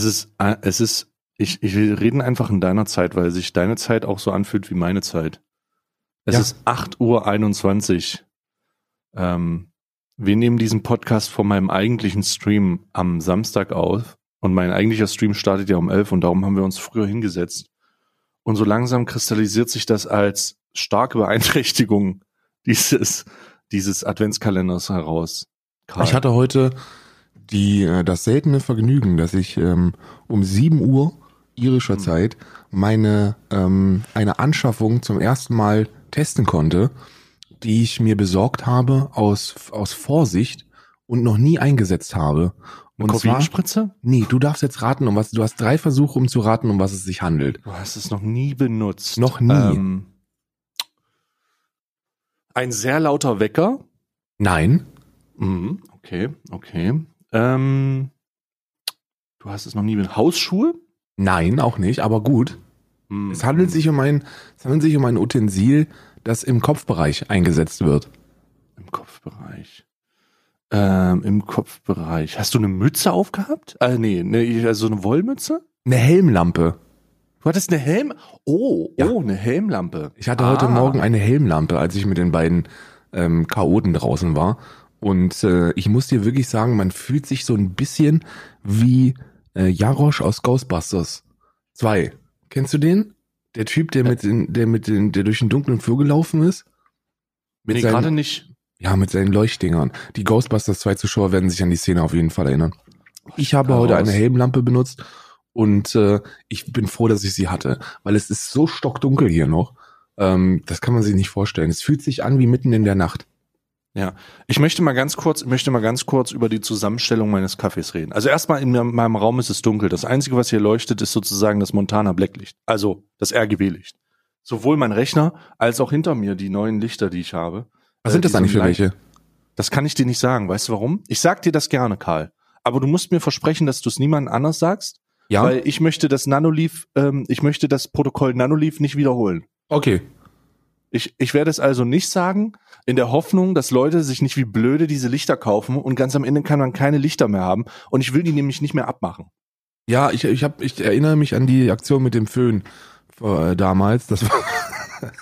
Es ist, äh, es ist, ich, ich will reden einfach in deiner Zeit, weil sich deine Zeit auch so anfühlt wie meine Zeit. Es Ja. ist 8.21 Uhr. Ähm, wir nehmen diesen Podcast von meinem eigentlichen Stream am Samstag auf. Und mein eigentlicher Stream startet ja um 11 und darum haben wir uns früher hingesetzt. Und so langsam kristallisiert sich das als starke Beeinträchtigung dieses, dieses Adventskalenders heraus. Karl. Ich hatte heute die, äh, das seltene Vergnügen, dass ich ähm, um 7 Uhr irischer Hm. Zeit meine ähm, eine Anschaffung zum ersten Mal testen konnte, die ich mir besorgt habe aus, aus Vorsicht und noch nie eingesetzt habe. Eine Und zwar, nee, du darfst jetzt raten, um was, du hast drei Versuche, um zu raten, um was es sich handelt. Du hast es noch nie benutzt. Noch nie. Ähm, ein sehr lauter Wecker. Nein, Mhm, okay, okay. Ähm, du hast es noch nie benutzt. Hausschuhe? nein, auch nicht, aber gut. Mhm. Es handelt sich um ein, es handelt sich um ein Utensil, das im Kopfbereich eingesetzt wird. Im Kopfbereich. Ähm, Im Kopfbereich. Hast du eine Mütze aufgehabt? Äh, nee, ne, also eine Wollmütze? Eine Helmlampe. Du hattest eine Helm? Oh, Ja. oh, eine Helmlampe. Ich hatte heute Ah. Morgen eine Helmlampe, als ich mit den beiden ähm, Chaoten draußen war. Und äh, ich muss dir wirklich sagen, man fühlt sich so ein bisschen wie äh, Jarosch aus Ghostbusters 2. Kennst du den? Der Typ, der mit den, der mit den, der durch den dunklen Flur gelaufen ist? Mit Nee, gerade nicht. Ja, mit seinen Leuchtdingern. Die Ghostbusters 2 Zuschauer werden sich an die Szene auf jeden Fall erinnern. Ich habe heute eine Helmlampe benutzt und äh, ich bin froh, dass ich sie hatte, weil es ist so stockdunkel hier noch. Ähm, das kann man sich nicht vorstellen. Es fühlt sich an wie mitten in der Nacht. Ja, ich möchte mal ganz kurz, ich möchte mal ganz kurz über die Zusammenstellung meines Kaffees reden. Also erstmal in meinem Raum ist es dunkel. Das einzige, was hier leuchtet, ist sozusagen das Montana Blacklicht, also das RGB-Licht. Sowohl mein Rechner als auch hinter mir die neuen Lichter, die ich habe. Was Äh, sind das eigentlich für welche? Das kann ich dir nicht sagen. Weißt du warum? Ich sag dir das gerne, Karl. Aber du musst mir versprechen, dass du es niemandem anders sagst, Ja, weil ich möchte das Nanoleaf, ähm, ich möchte das Protokoll Nanoleaf nicht wiederholen. okay. Ich, ich werde es also nicht sagen, in der Hoffnung, dass Leute sich nicht wie blöde diese Lichter kaufen und ganz am Ende kann man keine Lichter mehr haben. Und ich will die nämlich nicht mehr abmachen. Ja, ich, ich, hab, ich erinnere mich an die Aktion mit dem Föhn äh, damals. Das war,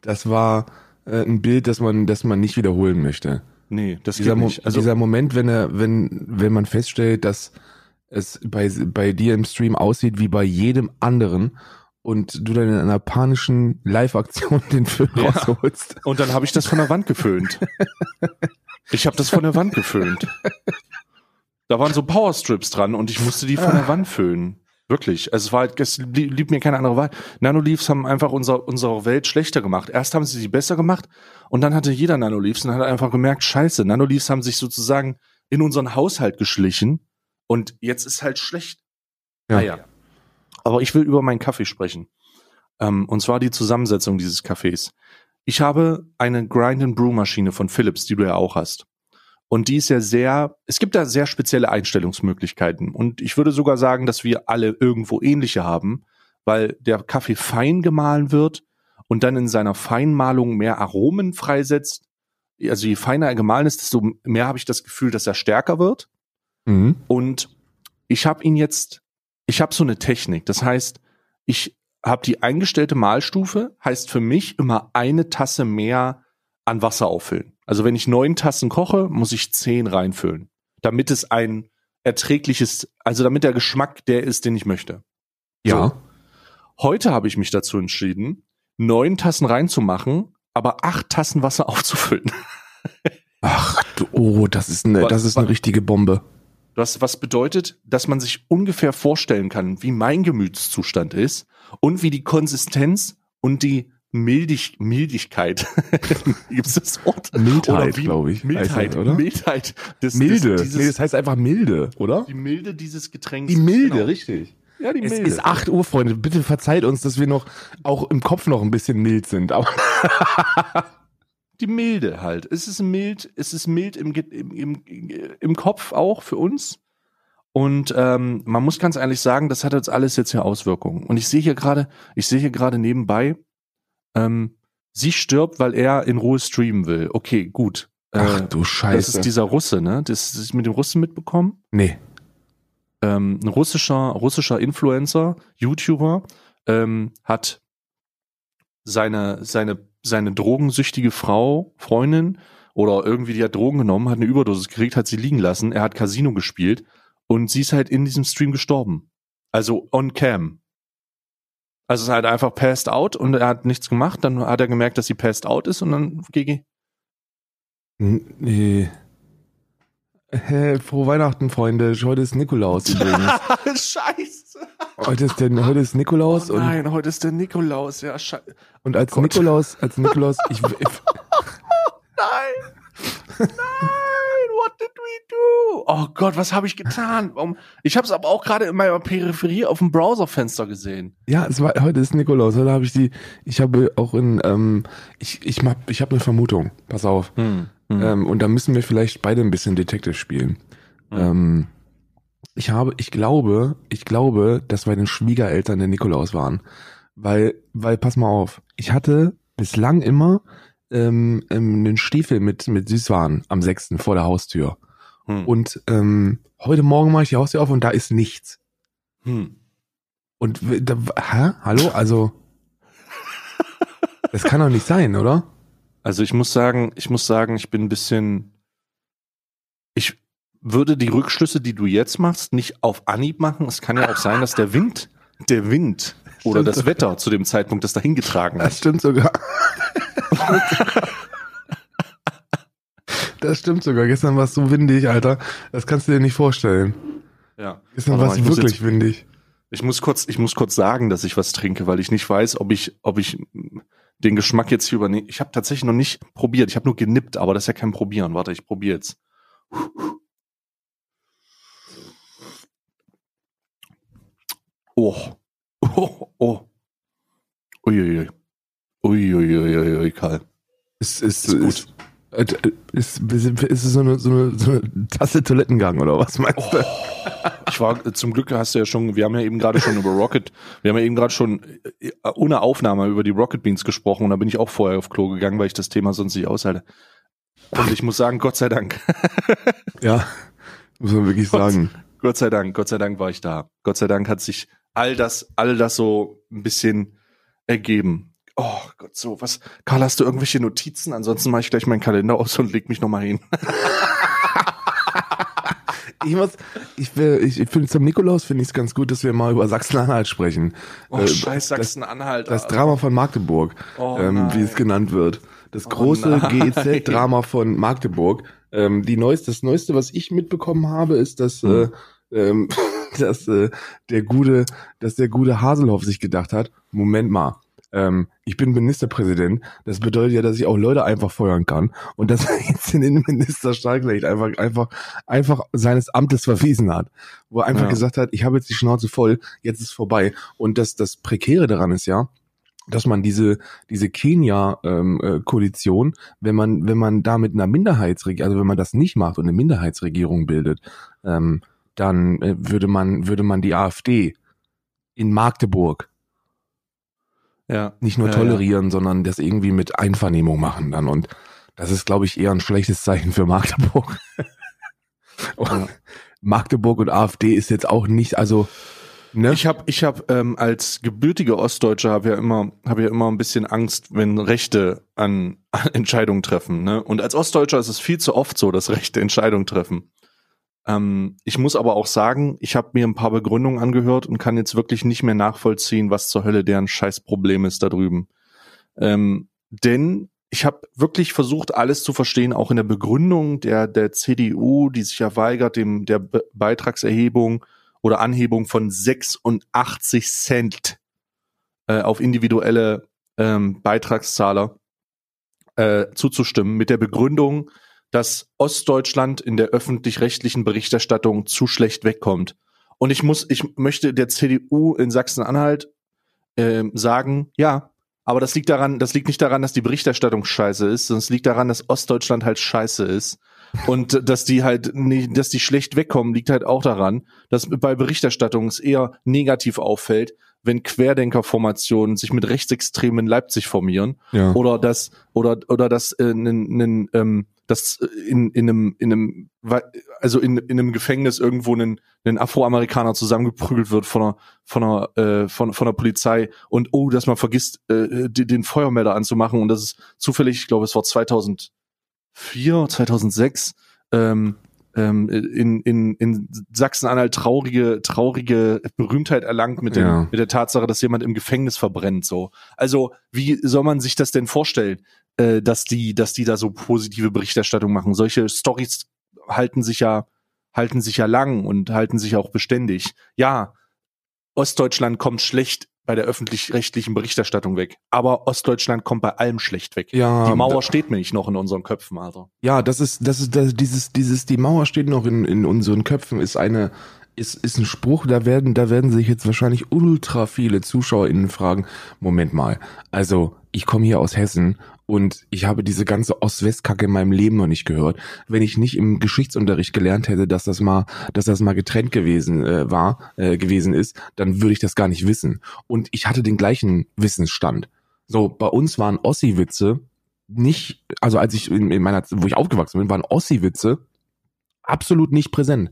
das war äh, ein Bild, das man, das man nicht wiederholen möchte. Nee, das dieser, geht nicht. Also, dieser Moment, wenn er, wenn, wenn man feststellt, dass es bei, bei dir im Stream aussieht wie bei jedem anderen und du dann in einer panischen Live-Aktion den Film Ja. rausholst. und dann habe ich das von der Wand geföhnt. Ich habe das von der Wand geföhnt. Da waren so Powerstrips dran und ich musste die von der Wand föhnen. Wirklich. Also es war halt, es li- blieb mir keine andere Wahl. Nanoleafs haben einfach unser, unsere Welt schlechter gemacht. Erst haben sie sie besser gemacht und dann hatte jeder Nanoleafs und hat einfach gemerkt, scheiße, Nanoleafs haben sich sozusagen in unseren Haushalt geschlichen und jetzt ist halt schlecht. Ja. Naja. Aber ich will über meinen Kaffee sprechen. Ähm, und zwar die Zusammensetzung dieses Kaffees. Ich habe eine Grind and Brew Maschine von Philips, die du ja auch hast. Und die ist ja sehr, es gibt da sehr spezielle Einstellungsmöglichkeiten. Und ich würde sogar sagen, dass wir alle irgendwo ähnliche haben, weil der Kaffee fein gemahlen wird und dann in seiner Feinmalung mehr Aromen freisetzt. Also je feiner er gemahlen ist, desto mehr habe ich das Gefühl, dass er stärker wird. Mhm. Und ich habe ihn jetzt, ich habe so eine Technik. Das heißt, ich habe die eingestellte Mahlstufe, heißt für mich immer eine Tasse mehr an Wasser auffüllen. Also wenn ich neun Tassen koche, muss ich zehn reinfüllen, damit es ein erträgliches, also damit der Geschmack der ist, den ich möchte. Ja. Heute habe ich mich dazu entschieden, neun Tassen reinzumachen, aber acht Tassen Wasser aufzufüllen. Ach du, oh, das ist eine, Was- das ist eine richtige Bombe. Was, was bedeutet, dass man sich ungefähr vorstellen kann, wie mein Gemütszustand ist und wie die Konsistenz und die Mildig, Mildigkeit, gibt's das Wort? Mildheit, glaube ich, Mildheit, oder? Mildheit. Des, Milde. Des, dieses, nee, das heißt einfach milde, oder? die Milde dieses Getränks. Die Milde, Genau. richtig. Ja, die Es Milde. ist 8 Uhr, Freunde. Bitte verzeiht uns, dass wir noch auch im Kopf noch ein bisschen mild sind. Aber die Milde halt. Es ist mild, es ist mild im, im, im, im Kopf auch für uns. Und ähm, man muss ganz ehrlich sagen, das hat jetzt alles jetzt ja Auswirkungen. Und ich sehe hier gerade, ich sehe hier gerade nebenbei, ähm, sie stirbt, weil er in Ruhe streamen will. Okay, gut. ach Äh, du das Scheiße. ist dieser Russe, ne? Das ist mit dem Russen mitbekommen. nee. ähm, ein russischer, russischer Influencer, YouTuber, ähm, hat seine, seine, seine drogensüchtige Frau, Freundin oder irgendwie die hat Drogen genommen, hat eine Überdosis gekriegt, hat sie liegen lassen, er hat Casino gespielt und sie ist halt in diesem Stream gestorben. Also on cam. Also es ist halt einfach passed out und er hat nichts gemacht, dann hat er gemerkt, dass sie passed out ist und dann GG. Nee. Hä, frohe Weihnachten, Freunde. Heute ist Nikolaus übrigens. Scheiße. Heute ist, der, heute ist Nikolaus Oh nein, heute ist der Nikolaus, ja, scheiße. und, und als Gott. Nikolaus, als Nikolaus, ich, ich Nein! Nein! What did we do? Oh Gott, was habe ich getan? Ich habe es aber auch gerade in meiner Peripherie auf dem Browserfenster gesehen. ja, es war, heute ist Nikolaus. Heute habe ich die, ich habe auch in, ähm, ich, ich mach, ich habe eine Vermutung. Pass auf. Hm. Ähm, und da müssen wir vielleicht beide ein bisschen Detective spielen. Ähm, ich habe, ich glaube, ich glaube, dass bei den Schwiegereltern der Nikolaus waren. Weil, weil, pass mal auf, ich hatte bislang immer ähm, ähm, einen Stiefel mit, mit Süßwaren am 6. vor der Haustür. Hm. Und ähm, heute Morgen mache ich die Haustür auf und da ist nichts. Hm. Und da, hä? Hallo? Also. Das kann doch nicht sein, oder? Also ich muss sagen, ich muss sagen, ich bin ein bisschen. Ich würde die Rückschlüsse, die du jetzt machst, nicht auf Anhieb machen. Es kann ja auch sein, dass der Wind, der Wind oder Stimmt. das Wetter zu dem Zeitpunkt das dahin getragen Das hat. stimmt sogar. Das stimmt sogar. Gestern war es so windig, Alter. Das kannst du dir nicht vorstellen. Ja. Gestern war es wirklich jetzt- windig. Ich muss kurz, ich muss kurz sagen, dass ich was trinke, weil ich nicht weiß, ob ich, ob ich den Geschmack jetzt hier übernehme. Ich habe tatsächlich noch nicht probiert. Ich habe nur genippt, aber das ist ja kein Probieren. Warte, ich probiere jetzt. Oh. Oh, oh. Uiuiui. Uiuiui, Karl. Ist, ist, Ist gut. ist, ist, ist, ist es so eine, so, eine, so eine Tasse Toilettengang oder was meinst Oh. du? Ich war, zum Glück hast du ja schon, wir haben ja eben gerade schon über Rocket, wir haben ja eben gerade schon äh, ohne Aufnahme über die Rocket Beans gesprochen und da bin ich auch vorher auf Klo gegangen, weil ich das Thema sonst nicht aushalte. Und ich muss sagen, Gott sei Dank. Ja, muss man wirklich Gott. sagen. Gott sei Dank, Gott sei Dank war ich da. Gott sei Dank hat sich all das, all das so ein bisschen ergeben. Oh Gott, so was. Karl, hast du irgendwelche Notizen? Ansonsten mache ich gleich meinen Kalender aus und leg mich nochmal hin. Ich muss, ich, will- ich, ich finde zum Nikolaus finde ich es ganz gut, dass wir mal über Sachsen-Anhalt sprechen. Oh, Äh, scheiß das- Sachsen-Anhalt. Das Alter. Drama von Magdeburg, Oh ähm, wie es genannt wird. Das Oh große nein. GEZ-Drama von Magdeburg. Ähm, die neueste, das Neueste, was ich mitbekommen habe, ist, dass, Hm. äh, ähm, dass äh, der gute, dass der gute Haselhoff sich gedacht hat, Moment mal, ähm, ich bin Ministerpräsident, das bedeutet ja, dass ich auch Leute einfach feuern kann und dass er jetzt den Innenminister Starklecht einfach, einfach, einfach seines Amtes verwiesen hat, wo er einfach Ja. gesagt hat, ich habe jetzt die Schnauze voll, jetzt ist vorbei. Und das, das Prekäre daran ist ja, dass man diese diese Kenia-Koalition, wenn man wenn man da mit einer Minderheitsregierung, also wenn man das nicht macht und eine Minderheitsregierung bildet, ähm, dann äh, würde man würde man die AfD in Magdeburg ja. nicht nur ja, tolerieren, sondern das irgendwie mit Einvernehmung machen dann und das ist, glaube ich, eher ein schlechtes Zeichen für Magdeburg. und Ja. Magdeburg und AfD ist jetzt auch nicht, also ne? Ich habe ich hab, ähm, als gebürtiger Ostdeutscher habe ja immer habe ja immer ein bisschen Angst, wenn Rechte an, an Entscheidungen treffen. Ne? Und als Ostdeutscher ist es viel zu oft so, dass Rechte Entscheidungen treffen. Ähm, ich muss aber auch sagen, ich habe mir ein paar Begründungen angehört und kann jetzt wirklich nicht mehr nachvollziehen, was zur Hölle deren Scheißproblem ist da drüben. Ähm, denn ich habe wirklich versucht, alles zu verstehen, auch in der Begründung der der CDU, die sich ja weigert, dem der Be Beitragserhebung oder Anhebung von 86 Cent äh, auf individuelle ähm, Beitragszahler äh, zuzustimmen, mit der Begründung, dass Ostdeutschland in der öffentlich-rechtlichen Berichterstattung zu schlecht wegkommt. Und ich muss, ich möchte der CDU in Sachsen-Anhalt ähm, sagen, ja, aber das liegt daran, das liegt nicht daran, dass die Berichterstattung scheiße ist, sondern es liegt daran, dass Ostdeutschland halt scheiße ist. Und äh, dass die halt nicht, dass die schlecht wegkommen, liegt halt auch daran, dass bei Berichterstattung es eher negativ auffällt, wenn Querdenkerformationen sich mit Rechtsextremen in Leipzig formieren ja. oder dass oder oder dass äh, nen, nen, ähm, dass äh, in, in einem, in einem, also in, in einem Gefängnis irgendwo ein, ein Afroamerikaner zusammengeprügelt wird von einer, von einer, äh, von, von der Polizei und oh, dass man vergisst, äh, den, den Feuermelder anzumachen und das ist zufällig, ich glaube, es war 2004, 2006, ähm, ähm, in, in, in Sachsen-Anhalt traurige, traurige Berühmtheit erlangt mit, dem, ja. mit der Tatsache, dass jemand im Gefängnis verbrennt. So, also wie soll man sich das denn vorstellen, äh, dass die, dass die da so positive Berichterstattung machen? Solche Stories halten sich ja halten sich ja lang und halten sich auch beständig. Ja, Ostdeutschland kommt schlecht bei der öffentlich-rechtlichen Berichterstattung weg. Aber Ostdeutschland kommt bei allem schlecht weg. Ja, die Mauer steht mir nicht noch in unseren Köpfen, Alter. Ja, das ist, das ist, das, dieses, dieses, die Mauer steht noch in, in unseren Köpfen, ist eine, ist, ist ein Spruch, da werden, da werden sich jetzt wahrscheinlich ultra viele ZuschauerInnen fragen, Moment mal, also ich komme hier aus Hessen und ich habe diese ganze Ost-West-Kacke in meinem Leben noch nicht gehört. Wenn ich nicht im Geschichtsunterricht gelernt hätte, dass das mal, dass das mal getrennt gewesen äh, war, äh, gewesen ist, dann würde ich das gar nicht wissen. Und ich hatte den gleichen Wissensstand. So, bei uns waren Ossi-Witze nicht, also als ich in, in meiner, wo ich aufgewachsen bin, waren Ossi-Witze absolut nicht präsent.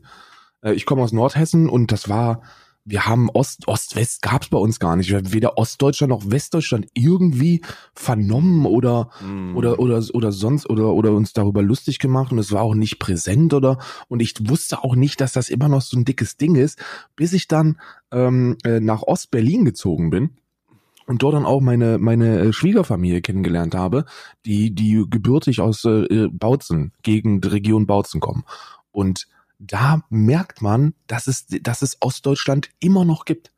Äh, ich komme aus Nordhessen und das war, wir haben Ost, Ost-West gab's bei uns gar nicht. Weder Ostdeutschland noch Westdeutschland irgendwie vernommen oder, mm. oder, oder, oder sonst, oder, oder uns darüber lustig gemacht und es war auch nicht präsent oder, und ich wusste auch nicht, dass das immer noch so ein dickes Ding ist, bis ich dann, ähm, äh, nach Ost-Berlin gezogen bin und dort dann auch meine meine äh, Schwiegerfamilie kennengelernt habe, die die gebürtig aus äh, Bautzen gegen die Region Bautzen kommen und da merkt man, dass es, dass es Ostdeutschland immer noch gibt.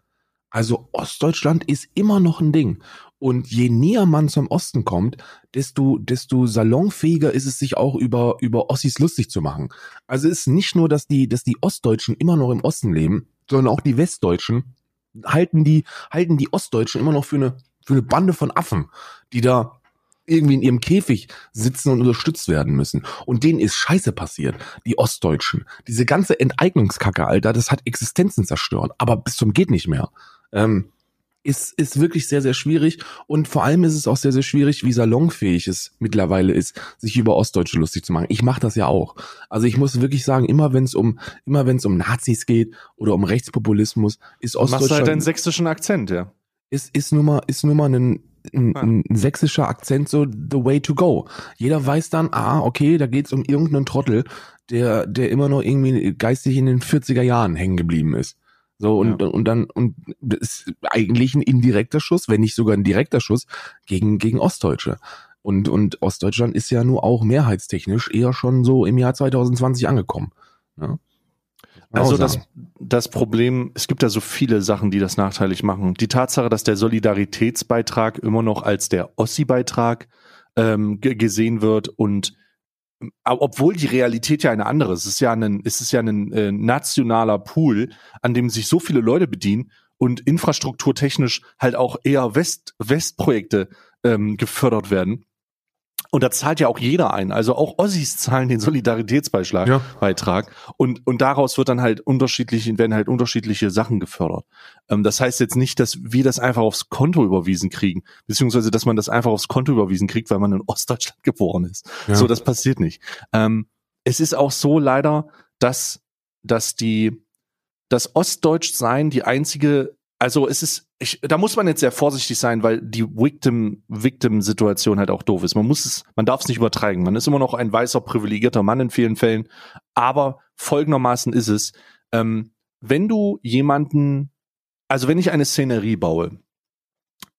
Also Ostdeutschland ist immer noch ein Ding. Und je näher man zum Osten kommt, desto, desto salonfähiger ist es sich auch über, über Ossis lustig zu machen. Also es ist nicht nur, dass die, dass die Ostdeutschen immer noch im Osten leben, sondern auch die Westdeutschen halten die, halten die Ostdeutschen immer noch für eine, für eine Bande von Affen, die da irgendwie in ihrem Käfig sitzen und unterstützt werden müssen. Und denen ist Scheiße passiert, die Ostdeutschen. Diese ganze Enteignungskacke, Alter, das hat Existenzen zerstört, aber bis zum geht nicht mehr. Ähm, ist, ist wirklich sehr, sehr schwierig. Und vor allem ist es auch sehr, sehr schwierig, wie salonfähig es mittlerweile ist, sich über Ostdeutsche lustig zu machen. Ich mache das ja auch. Also ich muss wirklich sagen, immer wenn es um, immer wenn es um Nazis geht oder um Rechtspopulismus, ist Ostdeutschland. Machst halt einen sächsischen Akzent, ja. Ist, ist nur mal, ist nur mal ein, ein, ein sächsischer Akzent so the way to go. Jeder weiß dann, ah, okay, da geht's um irgendeinen Trottel, der, der immer noch irgendwie geistig in den 40er Jahren hängen geblieben ist. So, und, ja. und dann, und das ist eigentlich ein indirekter Schuss, wenn nicht sogar ein direkter Schuss gegen, gegen Ostdeutsche. Und, und Ostdeutschland ist ja nur auch mehrheitstechnisch eher schon so im Jahr 2020 angekommen. Ja? Also das, das Problem, es gibt ja so viele Sachen, die das nachteilig machen. Die Tatsache, dass der Solidaritätsbeitrag immer noch als der Ossi-Beitrag ähm, gesehen wird und obwohl die Realität ja eine andere ist, es ist ja ein, es ist ja ein äh, nationaler Pool, an dem sich so viele Leute bedienen und infrastrukturtechnisch halt auch eher West, Westprojekte ähm, gefördert werden. Und da zahlt ja auch jeder ein. Also auch Ossis zahlen den Solidaritätsbeitrag. Ja. Beitrag. Und, und daraus wird dann halt unterschiedlich, werden halt unterschiedliche Sachen gefördert. Ähm, das heißt jetzt nicht, dass wir das einfach aufs Konto überwiesen kriegen, beziehungsweise dass man das einfach aufs Konto überwiesen kriegt, weil man in Ostdeutschland geboren ist. Ja. So, das passiert nicht. Ähm, es ist auch so leider, dass, dass die, das Ostdeutschsein die einzige also es ist, ich, da muss man jetzt sehr vorsichtig sein, weil die Victim, Victim-Situation halt auch doof ist. Man muss es, man darf es nicht übertreiben. Man ist immer noch ein weißer, privilegierter Mann in vielen Fällen. Aber folgendermaßen ist es, ähm, wenn du jemanden, also wenn ich eine Szenerie baue,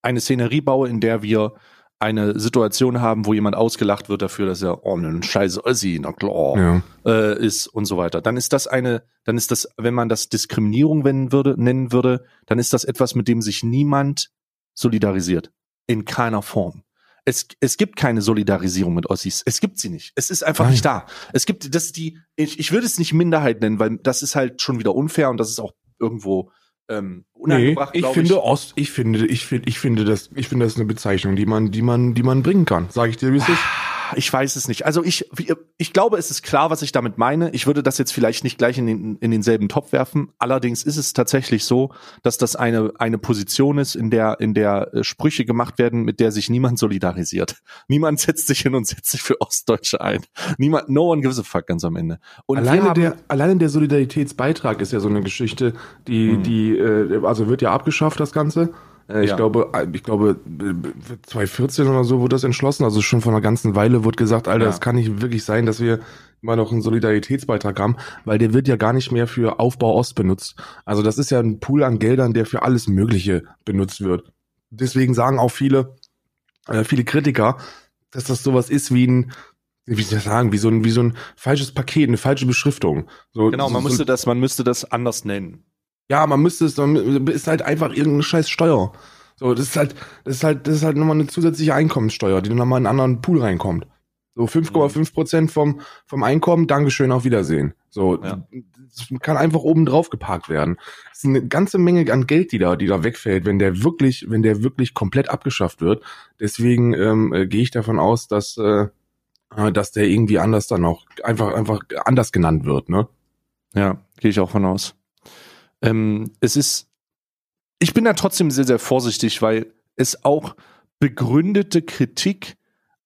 eine Szenerie baue, in der wir eine Situation haben, wo jemand ausgelacht wird dafür, dass er oh ein scheiß Ossi, na klar, ja. äh, ist und so weiter. Dann ist das eine, dann ist das, wenn man das Diskriminierung nennen würde, nennen würde, dann ist das etwas, mit dem sich niemand solidarisiert. In keiner Form. Es, es gibt keine Solidarisierung mit Ossis. Es gibt sie nicht. Es ist einfach Nein. nicht da. Es gibt, das ist die, ich, ich würde es nicht Minderheit nennen, weil das ist halt schon wieder unfair und das ist auch irgendwo ähm, unangebracht. Nee, ich finde ich. Ost, ich finde, ich finde, ich finde das, ich finde das eine Bezeichnung, die man, die man, die man bringen kann. Sage ich dir, wie es ist. Ich weiß es nicht. Also ich, ich glaube, es ist klar, was ich damit meine. Ich würde das jetzt vielleicht nicht gleich in, den, in denselben Topf werfen. Allerdings ist es tatsächlich so, dass das eine, eine Position ist, in der, in der äh, Sprüche gemacht werden, mit der sich niemand solidarisiert. Niemand setzt sich hin und setzt sich für Ostdeutsche ein. Niemand, no one gives a fuck ganz am Ende. Und alleine haben, der, alleine der Solidaritätsbeitrag ist ja so eine Geschichte, die, hm. die, äh, also wird ja abgeschafft, das Ganze. Äh, ich ja. glaube, äh, ich glaube, 2014 oder so wurde das entschlossen. Also schon vor einer ganzen Weile wurde gesagt, Alter, es ja. kann nicht wirklich sein, dass wir immer noch einen Solidaritätsbeitrag haben, weil der wird ja gar nicht mehr für Aufbau Ost benutzt. Also das ist ja ein Pool an Geldern, der für alles Mögliche benutzt wird. Deswegen sagen auch viele, äh, viele Kritiker, dass das sowas ist wie ein, wie soll ich sagen, wie so ein, wie so ein falsches Paket, eine falsche Beschriftung. So, genau, man so, müsste das, man müsste das anders nennen. Ja, man müsste es, ist halt einfach irgendeine scheiß Steuer. So, das ist halt, das ist halt, das ist halt nochmal eine zusätzliche Einkommenssteuer, die nochmal in einen anderen Pool reinkommt. So 5,5 Prozent vom, vom Einkommen, Dankeschön, auf Wiedersehen. So, ja. das kann einfach oben drauf geparkt werden. Das ist eine ganze Menge an Geld, die da, die da wegfällt, wenn der wirklich, wenn der wirklich komplett abgeschafft wird. Deswegen ähm, äh, gehe ich davon aus, dass, äh, äh, dass der irgendwie anders dann auch einfach, einfach anders genannt wird, ne? Ja, gehe ich auch von aus. Ähm, es ist, ich bin da trotzdem sehr, sehr vorsichtig, weil es auch begründete Kritik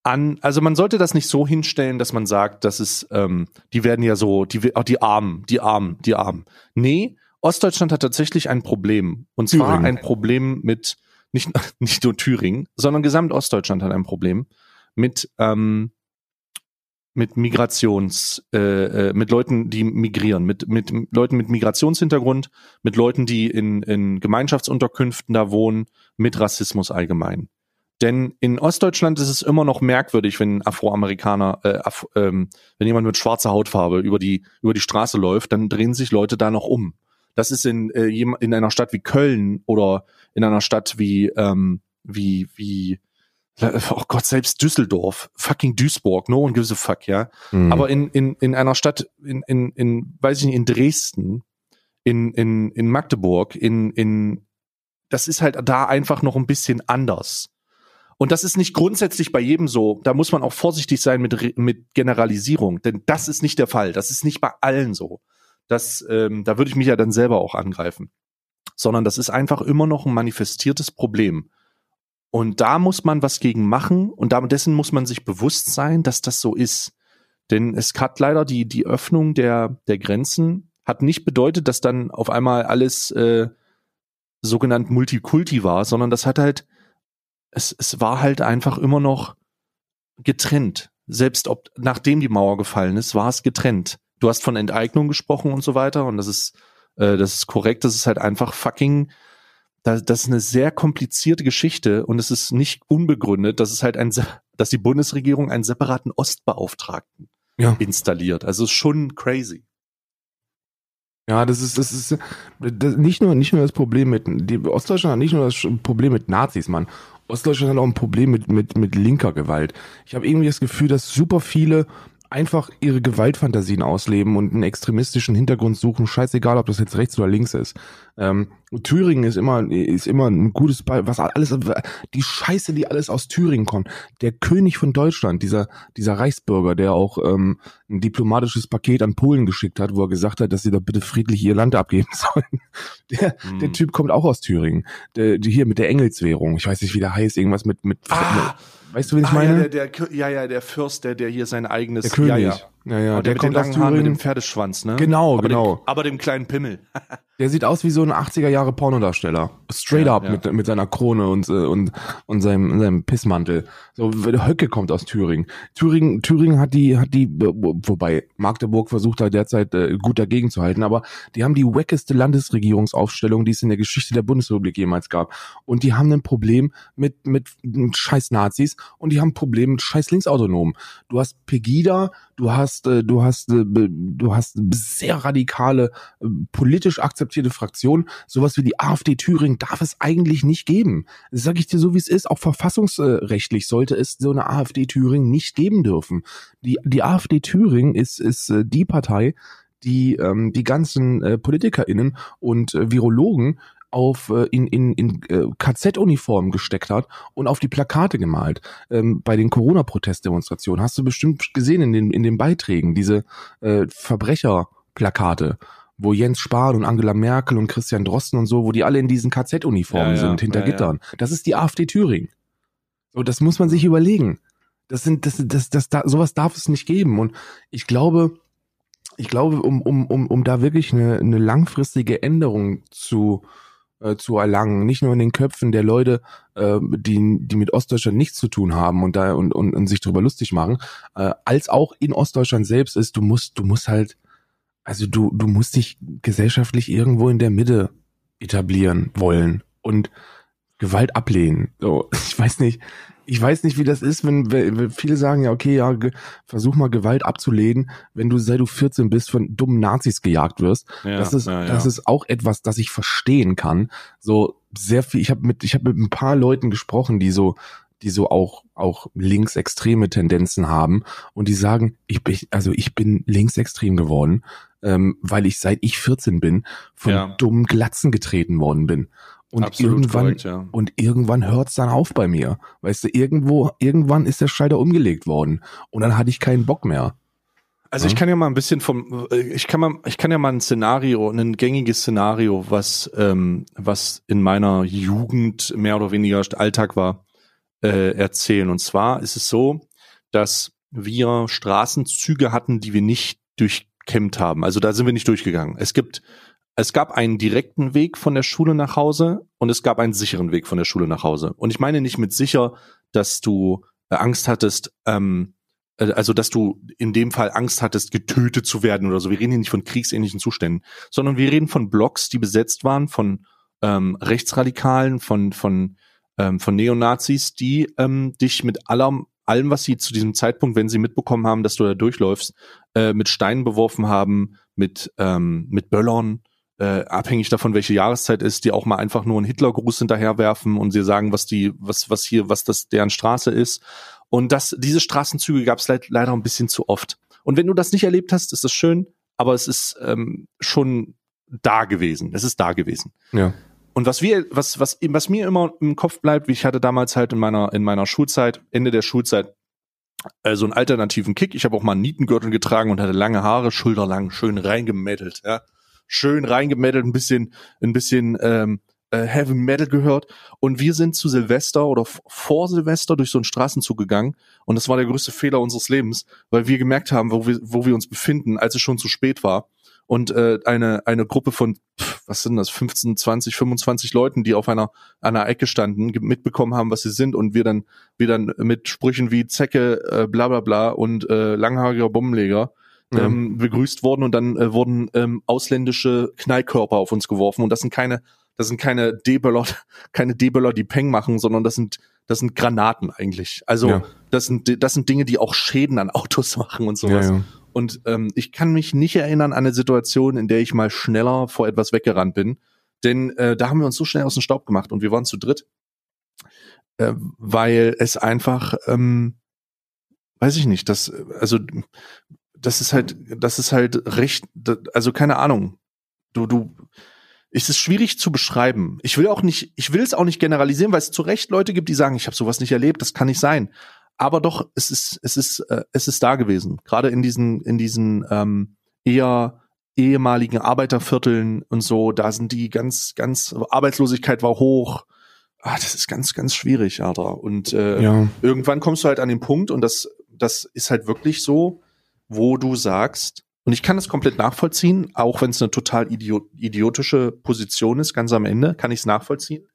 an, also man sollte das nicht so hinstellen, dass man sagt, dass es, ähm, die werden ja so, die, auch die Armen, die Armen, die Armen. Nee, Ostdeutschland hat tatsächlich ein Problem. Und zwar Thüringen. ein Problem mit, nicht, nicht nur Thüringen, sondern gesamt Ostdeutschland hat ein Problem mit ähm, mit Migrations, äh, äh, mit Leuten, die migrieren, mit, mit Leuten mit Migrationshintergrund, mit Leuten, die in, in Gemeinschaftsunterkünften da wohnen, mit Rassismus allgemein. Denn in Ostdeutschland ist es immer noch merkwürdig, wenn Afroamerikaner, äh, Af ähm, wenn jemand mit schwarzer Hautfarbe über die über die Straße läuft, dann drehen sich Leute da noch um. Das ist in äh, in einer Stadt wie Köln oder in einer Stadt wie ähm, wie wie oh Gott, selbst Düsseldorf, fucking Duisburg, no one gives a fuck, ja. Mhm. Aber in, in, in einer Stadt, in, in, in, weiß ich nicht, in Dresden, in, in, in Magdeburg, in, in, das ist halt da einfach noch ein bisschen anders. Und das ist nicht grundsätzlich bei jedem so. Da muss man auch vorsichtig sein mit, mit Generalisierung, denn das ist nicht der Fall. Das ist nicht bei allen so. Das, ähm, da würde ich mich ja dann selber auch angreifen. Sondern das ist einfach immer noch ein manifestiertes Problem. Und da muss man was gegen machen und dessen muss man sich bewusst sein, dass das so ist. Denn es hat leider die, die Öffnung der, der Grenzen hat nicht bedeutet, dass dann auf einmal alles äh, sogenannt Multikulti war, sondern das hat halt, es, es war halt einfach immer noch getrennt. Selbst ob, nachdem die Mauer gefallen ist, war es getrennt. Du hast von Enteignung gesprochen und so weiter und das ist, äh, das ist korrekt, das ist halt einfach fucking das, das ist eine sehr komplizierte Geschichte und es ist nicht unbegründet, dass es halt ein, dass die Bundesregierung einen separaten Ostbeauftragten ja. installiert. Also ist schon crazy. Ja, das ist, das ist das, nicht nur nicht nur das Problem mit die Ostdeutschland hat nicht nur das Problem mit Nazis, Mann. Ostdeutschland hat auch ein Problem mit mit mit linker Gewalt. Ich habe irgendwie das Gefühl, dass super viele einfach ihre Gewaltfantasien ausleben und einen extremistischen Hintergrund suchen, scheißegal, ob das jetzt rechts oder links ist. Ähm, Thüringen ist immer, ist immer ein gutes Beispiel, was alles, die Scheiße, die alles aus Thüringen kommt. Der König von Deutschland, dieser, dieser Reichsbürger, der auch ähm, ein diplomatisches Paket an Polen geschickt hat, wo er gesagt hat, dass sie doch bitte friedlich ihr Land abgeben sollen. Der, mhm. der Typ kommt auch aus Thüringen. Der, die hier mit der Engelswährung. Ich weiß nicht, wie der heißt, irgendwas mit, mit, ah. mit Weißt du, wen ich ah, meine? Ja der, der, ja, ja, der Fürst, der, der hier sein eigenes. Der König. Ja, ja. Ja, ja, der, der kommt aus Thüringen. mit dem Pferdeschwanz, ne? Genau, aber genau. Dem, aber dem kleinen Pimmel. der sieht aus wie so ein 80er Jahre Pornodarsteller. Straight ja, up ja. Mit, mit seiner Krone und, äh, und, und seinem, seinem Pissmantel. So, Höcke kommt aus Thüringen. Thüringen, Thüringen hat die, hat die, wobei Magdeburg versucht da derzeit äh, gut dagegen zu halten, aber die haben die wackeste Landesregierungsaufstellung, die es in der Geschichte der Bundesrepublik jemals gab. Und die haben ein Problem mit, mit, mit scheiß Nazis und die haben ein Problem mit scheiß Linksautonomen. Du hast Pegida, du hast, äh, du hast, äh, du hast sehr radikale, äh, politisch akzeptierte Fraktionen. Sowas wie die AfD Thüringen darf es eigentlich nicht geben. Sage ich dir so, wie es ist. Auch verfassungsrechtlich sollte es so eine AfD Thüringen nicht geben dürfen. Die, die AfD Thüringen ist, ist die Partei, die ähm, die ganzen äh, PolitikerInnen und äh, Virologen auf äh, in, in, in äh, KZ-Uniformen gesteckt hat und auf die Plakate gemalt. Ähm, bei den Corona-Protestdemonstrationen hast du bestimmt gesehen in den, in den Beiträgen diese äh, Verbrecherplakate, wo Jens Spahn und Angela Merkel und Christian Drosten und so, wo die alle in diesen KZ-Uniformen Ja, ja, sind, hinter ja. Gittern. Das ist die AfD Thüringen. So, das muss man sich überlegen. Das sind, das, das, das, da, sowas darf es nicht geben. Und ich glaube, ich glaube, um, um, um, um da wirklich eine, eine langfristige Änderung zu, äh, zu erlangen, nicht nur in den Köpfen der Leute, äh, die, die mit Ostdeutschland nichts zu tun haben und da und, und, und sich darüber lustig machen, äh, als auch in Ostdeutschland selbst ist, du musst, du musst halt, also du, du musst dich gesellschaftlich irgendwo in der Mitte etablieren wollen. Und Gewalt ablehnen. So, ich weiß nicht, ich weiß nicht, wie das ist, wenn, wenn viele sagen, ja, okay, ja, versuch mal Gewalt abzulehnen, wenn du seit du 14 bist von dummen Nazis gejagt wirst. Ja, das ist, ja, ja. das ist auch etwas, das ich verstehen kann. So sehr viel. Ich habe mit, ich habe mit ein paar Leuten gesprochen, die so, die so auch auch linksextreme Tendenzen haben und die sagen, ich bin, also ich bin linksextrem geworden, ähm, weil ich seit ich 14 bin von dummen Glatzen getreten worden bin. Und Absolut irgendwann korrekt, ja. und irgendwann hört's dann auf bei mir. Weißt du, irgendwo, irgendwann ist der Schalter umgelegt worden und dann hatte ich keinen Bock mehr. Also ich kann ja mal ein bisschen vom, äh, ich kann mal, ich kann ja mal ein Szenario, ein gängiges Szenario, was, ähm, was in meiner Jugend mehr oder weniger Alltag war, äh, erzählen. Und zwar ist es so, dass wir Straßenzüge hatten, die wir nicht durchkämmt haben. Also da sind wir nicht durchgegangen. Es gibt, es gab einen direkten Weg von der Schule nach Hause und es gab einen sicheren Weg von der Schule nach Hause. Und ich meine nicht mit sicher, dass du äh, Angst hattest, ähm, äh, also dass du in dem Fall Angst hattest, getötet zu werden oder so. Wir reden hier nicht von kriegsähnlichen Zuständen, sondern wir reden von Blocks, die besetzt waren von ähm, Rechtsradikalen, von von ähm, von Neonazis, die ähm, dich mit allem allem, was sie zu diesem Zeitpunkt, wenn sie mitbekommen haben, dass du da durchläufst, äh, mit Steinen beworfen haben, mit ähm, mit Böllern, äh, abhängig davon, welche Jahreszeit ist, die auch mal einfach nur einen Hitlergruß hinterherwerfen und sie sagen, was die, was, was hier, was das deren Straße ist. Und das, diese Straßenzüge gab es leid, leider ein bisschen zu oft. Und wenn du das nicht erlebt hast, ist das schön, aber es ist ähm, schon da gewesen. Es ist da gewesen. Ja. Und was wir, was, was, was mir immer im Kopf bleibt, wie ich hatte damals halt in meiner, in meiner Schulzeit, Ende der Schulzeit, äh, so einen alternativen Kick. Ich habe auch mal einen Nietengürtel getragen und hatte lange Haare, schulterlang, schön reingemettelt, ja. Schön reingemettelt, ein bisschen, ein bisschen ähm, äh, Heavy Metal gehört. Und wir sind zu Silvester oder vor Silvester durch so einen Straßenzug gegangen. Und das war der größte Fehler unseres Lebens, weil wir gemerkt haben, wo wir, wo wir uns befinden, als es schon zu spät war. Und äh, eine, eine Gruppe von, pff, was sind das, 15, 20, 25 Leuten, die auf einer, einer Ecke standen, mitbekommen haben, was sie sind. Und wir dann, wir dann mit Sprüchen wie Zecke, äh, bla bla bla und äh, langhaariger Bombenleger Ja. ähm, begrüßt worden und dann äh, wurden ähm, ausländische Knallkörper auf uns geworfen und das sind keine das sind keine D-Böller, keine D-Böller, die Peng machen, sondern das sind das sind Granaten eigentlich. Also Ja. das sind das sind Dinge, die auch Schäden an Autos machen und sowas. Ja, ja. Und ähm, ich kann mich nicht erinnern an eine Situation, in der ich mal schneller vor etwas weggerannt bin, denn äh, da haben wir uns so schnell aus dem Staub gemacht und wir waren zu dritt, äh, weil es einfach, ähm, weiß ich nicht, das also das ist halt, das ist halt recht, also keine Ahnung. Du, du, es ist schwierig zu beschreiben. Ich will auch nicht, ich will es auch nicht generalisieren, weil es zu Recht Leute gibt, die sagen, ich habe sowas nicht erlebt, das kann nicht sein. Aber doch, es ist, es ist, äh, es ist da gewesen. Gerade in diesen, in diesen ähm, eher ehemaligen Arbeitervierteln und so, da sind die ganz, ganz, Arbeitslosigkeit war hoch. Ah, das ist ganz, ganz schwierig, Alter. Und äh, Ja. irgendwann kommst du halt an den Punkt und das, das ist halt wirklich so, wo du sagst, und ich kann das komplett nachvollziehen, auch wenn es eine total idiot, idiotische Position ist, ganz am Ende, kann ich es nachvollziehen,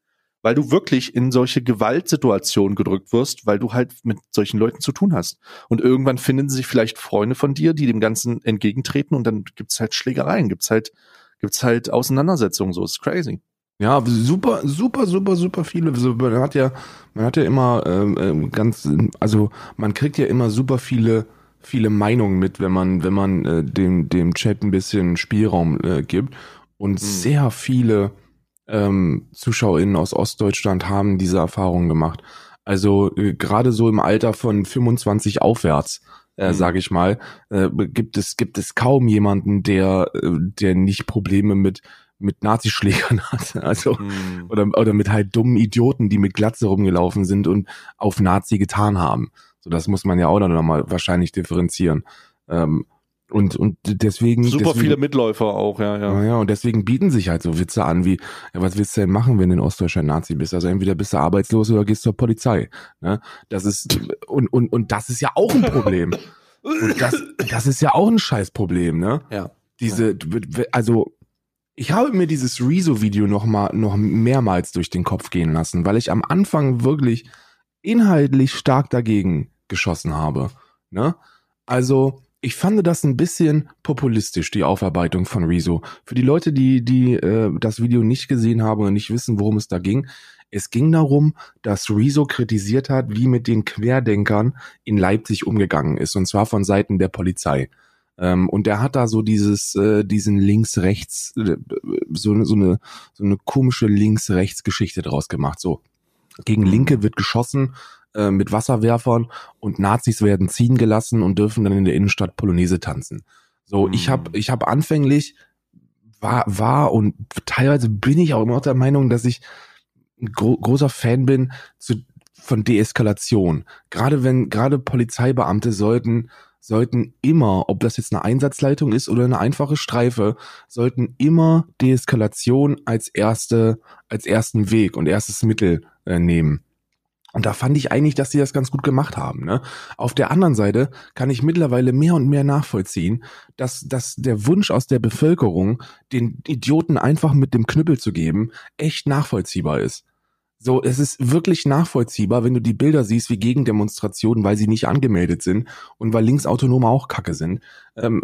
weil du wirklich in solche Gewaltsituationen gedrückt wirst, weil du halt mit solchen Leuten zu tun hast. Und irgendwann finden sich vielleicht Freunde von dir, die dem Ganzen entgegentreten und dann gibt's halt Schlägereien, gibt's halt, gibt's halt Auseinandersetzungen, so ist crazy. Ja, super, super, super, super viele. So, Man hat ja, man hat ja immer ähm, ähm, ganz, also man kriegt ja immer super viele, viele Meinungen mit, wenn man, wenn man äh, dem, dem Chat ein bisschen Spielraum äh, gibt. Und sehr viele ähm, ZuschauerInnen aus Ostdeutschland haben diese Erfahrung gemacht. Also äh, gerade so im Alter von 25 aufwärts, äh, Mhm. sage ich mal, äh, gibt es gibt es kaum jemanden, der äh, der nicht Probleme mit mit Nazischlägern hat, also Hm. oder oder mit halt dummen Idioten, die mit Glatze rumgelaufen sind und auf Nazi getan haben. So das muss man ja auch dann nochmal wahrscheinlich differenzieren. Ähm, und und deswegen Super deswegen, viele Mitläufer auch, ja, ja. ja. ja, und deswegen bieten sich halt so Witze an wie, ja, was willst du denn machen, wenn du in Ostdeutschland Nazi bist? Also entweder bist du arbeitslos oder gehst zur Polizei. Ne? Das ist und, und, und das ist ja auch ein Problem. Und das, das ist ja auch ein Scheißproblem, ne? Ja. Diese, also ich habe mir dieses Rezo-Video noch mal noch mehrmals durch den Kopf gehen lassen, weil ich am Anfang wirklich inhaltlich stark dagegen geschossen habe. Ne? Also ich fand das ein bisschen populistisch, die Aufarbeitung von Rezo. Für die Leute, die, die äh, das Video nicht gesehen haben und nicht wissen, worum es da ging, es ging darum, dass Rezo kritisiert hat, wie mit den Querdenkern in Leipzig umgegangen ist, und zwar von Seiten der Polizei. Ähm, und er hat da so dieses, äh, diesen links-rechts, äh, so, so, eine, so eine komische links-rechts-Geschichte draus gemacht. So, gegen Linke wird geschossen äh, mit Wasserwerfern und Nazis werden ziehen gelassen und dürfen dann in der Innenstadt Polonaise tanzen. So, Mhm. ich habe ich hab anfänglich war, war und teilweise bin ich auch immer noch der Meinung, dass ich ein gro großer Fan bin zu, von Deeskalation. Gerade wenn, gerade Polizeibeamte sollten, sollten immer, ob das jetzt eine Einsatzleitung ist oder eine einfache Streife, sollten immer Deeskalation als erste, als ersten Weg und erstes Mittel äh, nehmen. Und da fand ich eigentlich, dass sie das ganz gut gemacht haben. Ne? Auf der anderen Seite kann ich mittlerweile mehr und mehr nachvollziehen, dass, dass der Wunsch aus der Bevölkerung, den Idioten einfach mit dem Knüppel zu geben, echt nachvollziehbar ist. So, es ist wirklich nachvollziehbar, wenn du die Bilder siehst wie Gegendemonstrationen, weil sie nicht angemeldet sind und weil Linksautonome auch Kacke sind, ähm,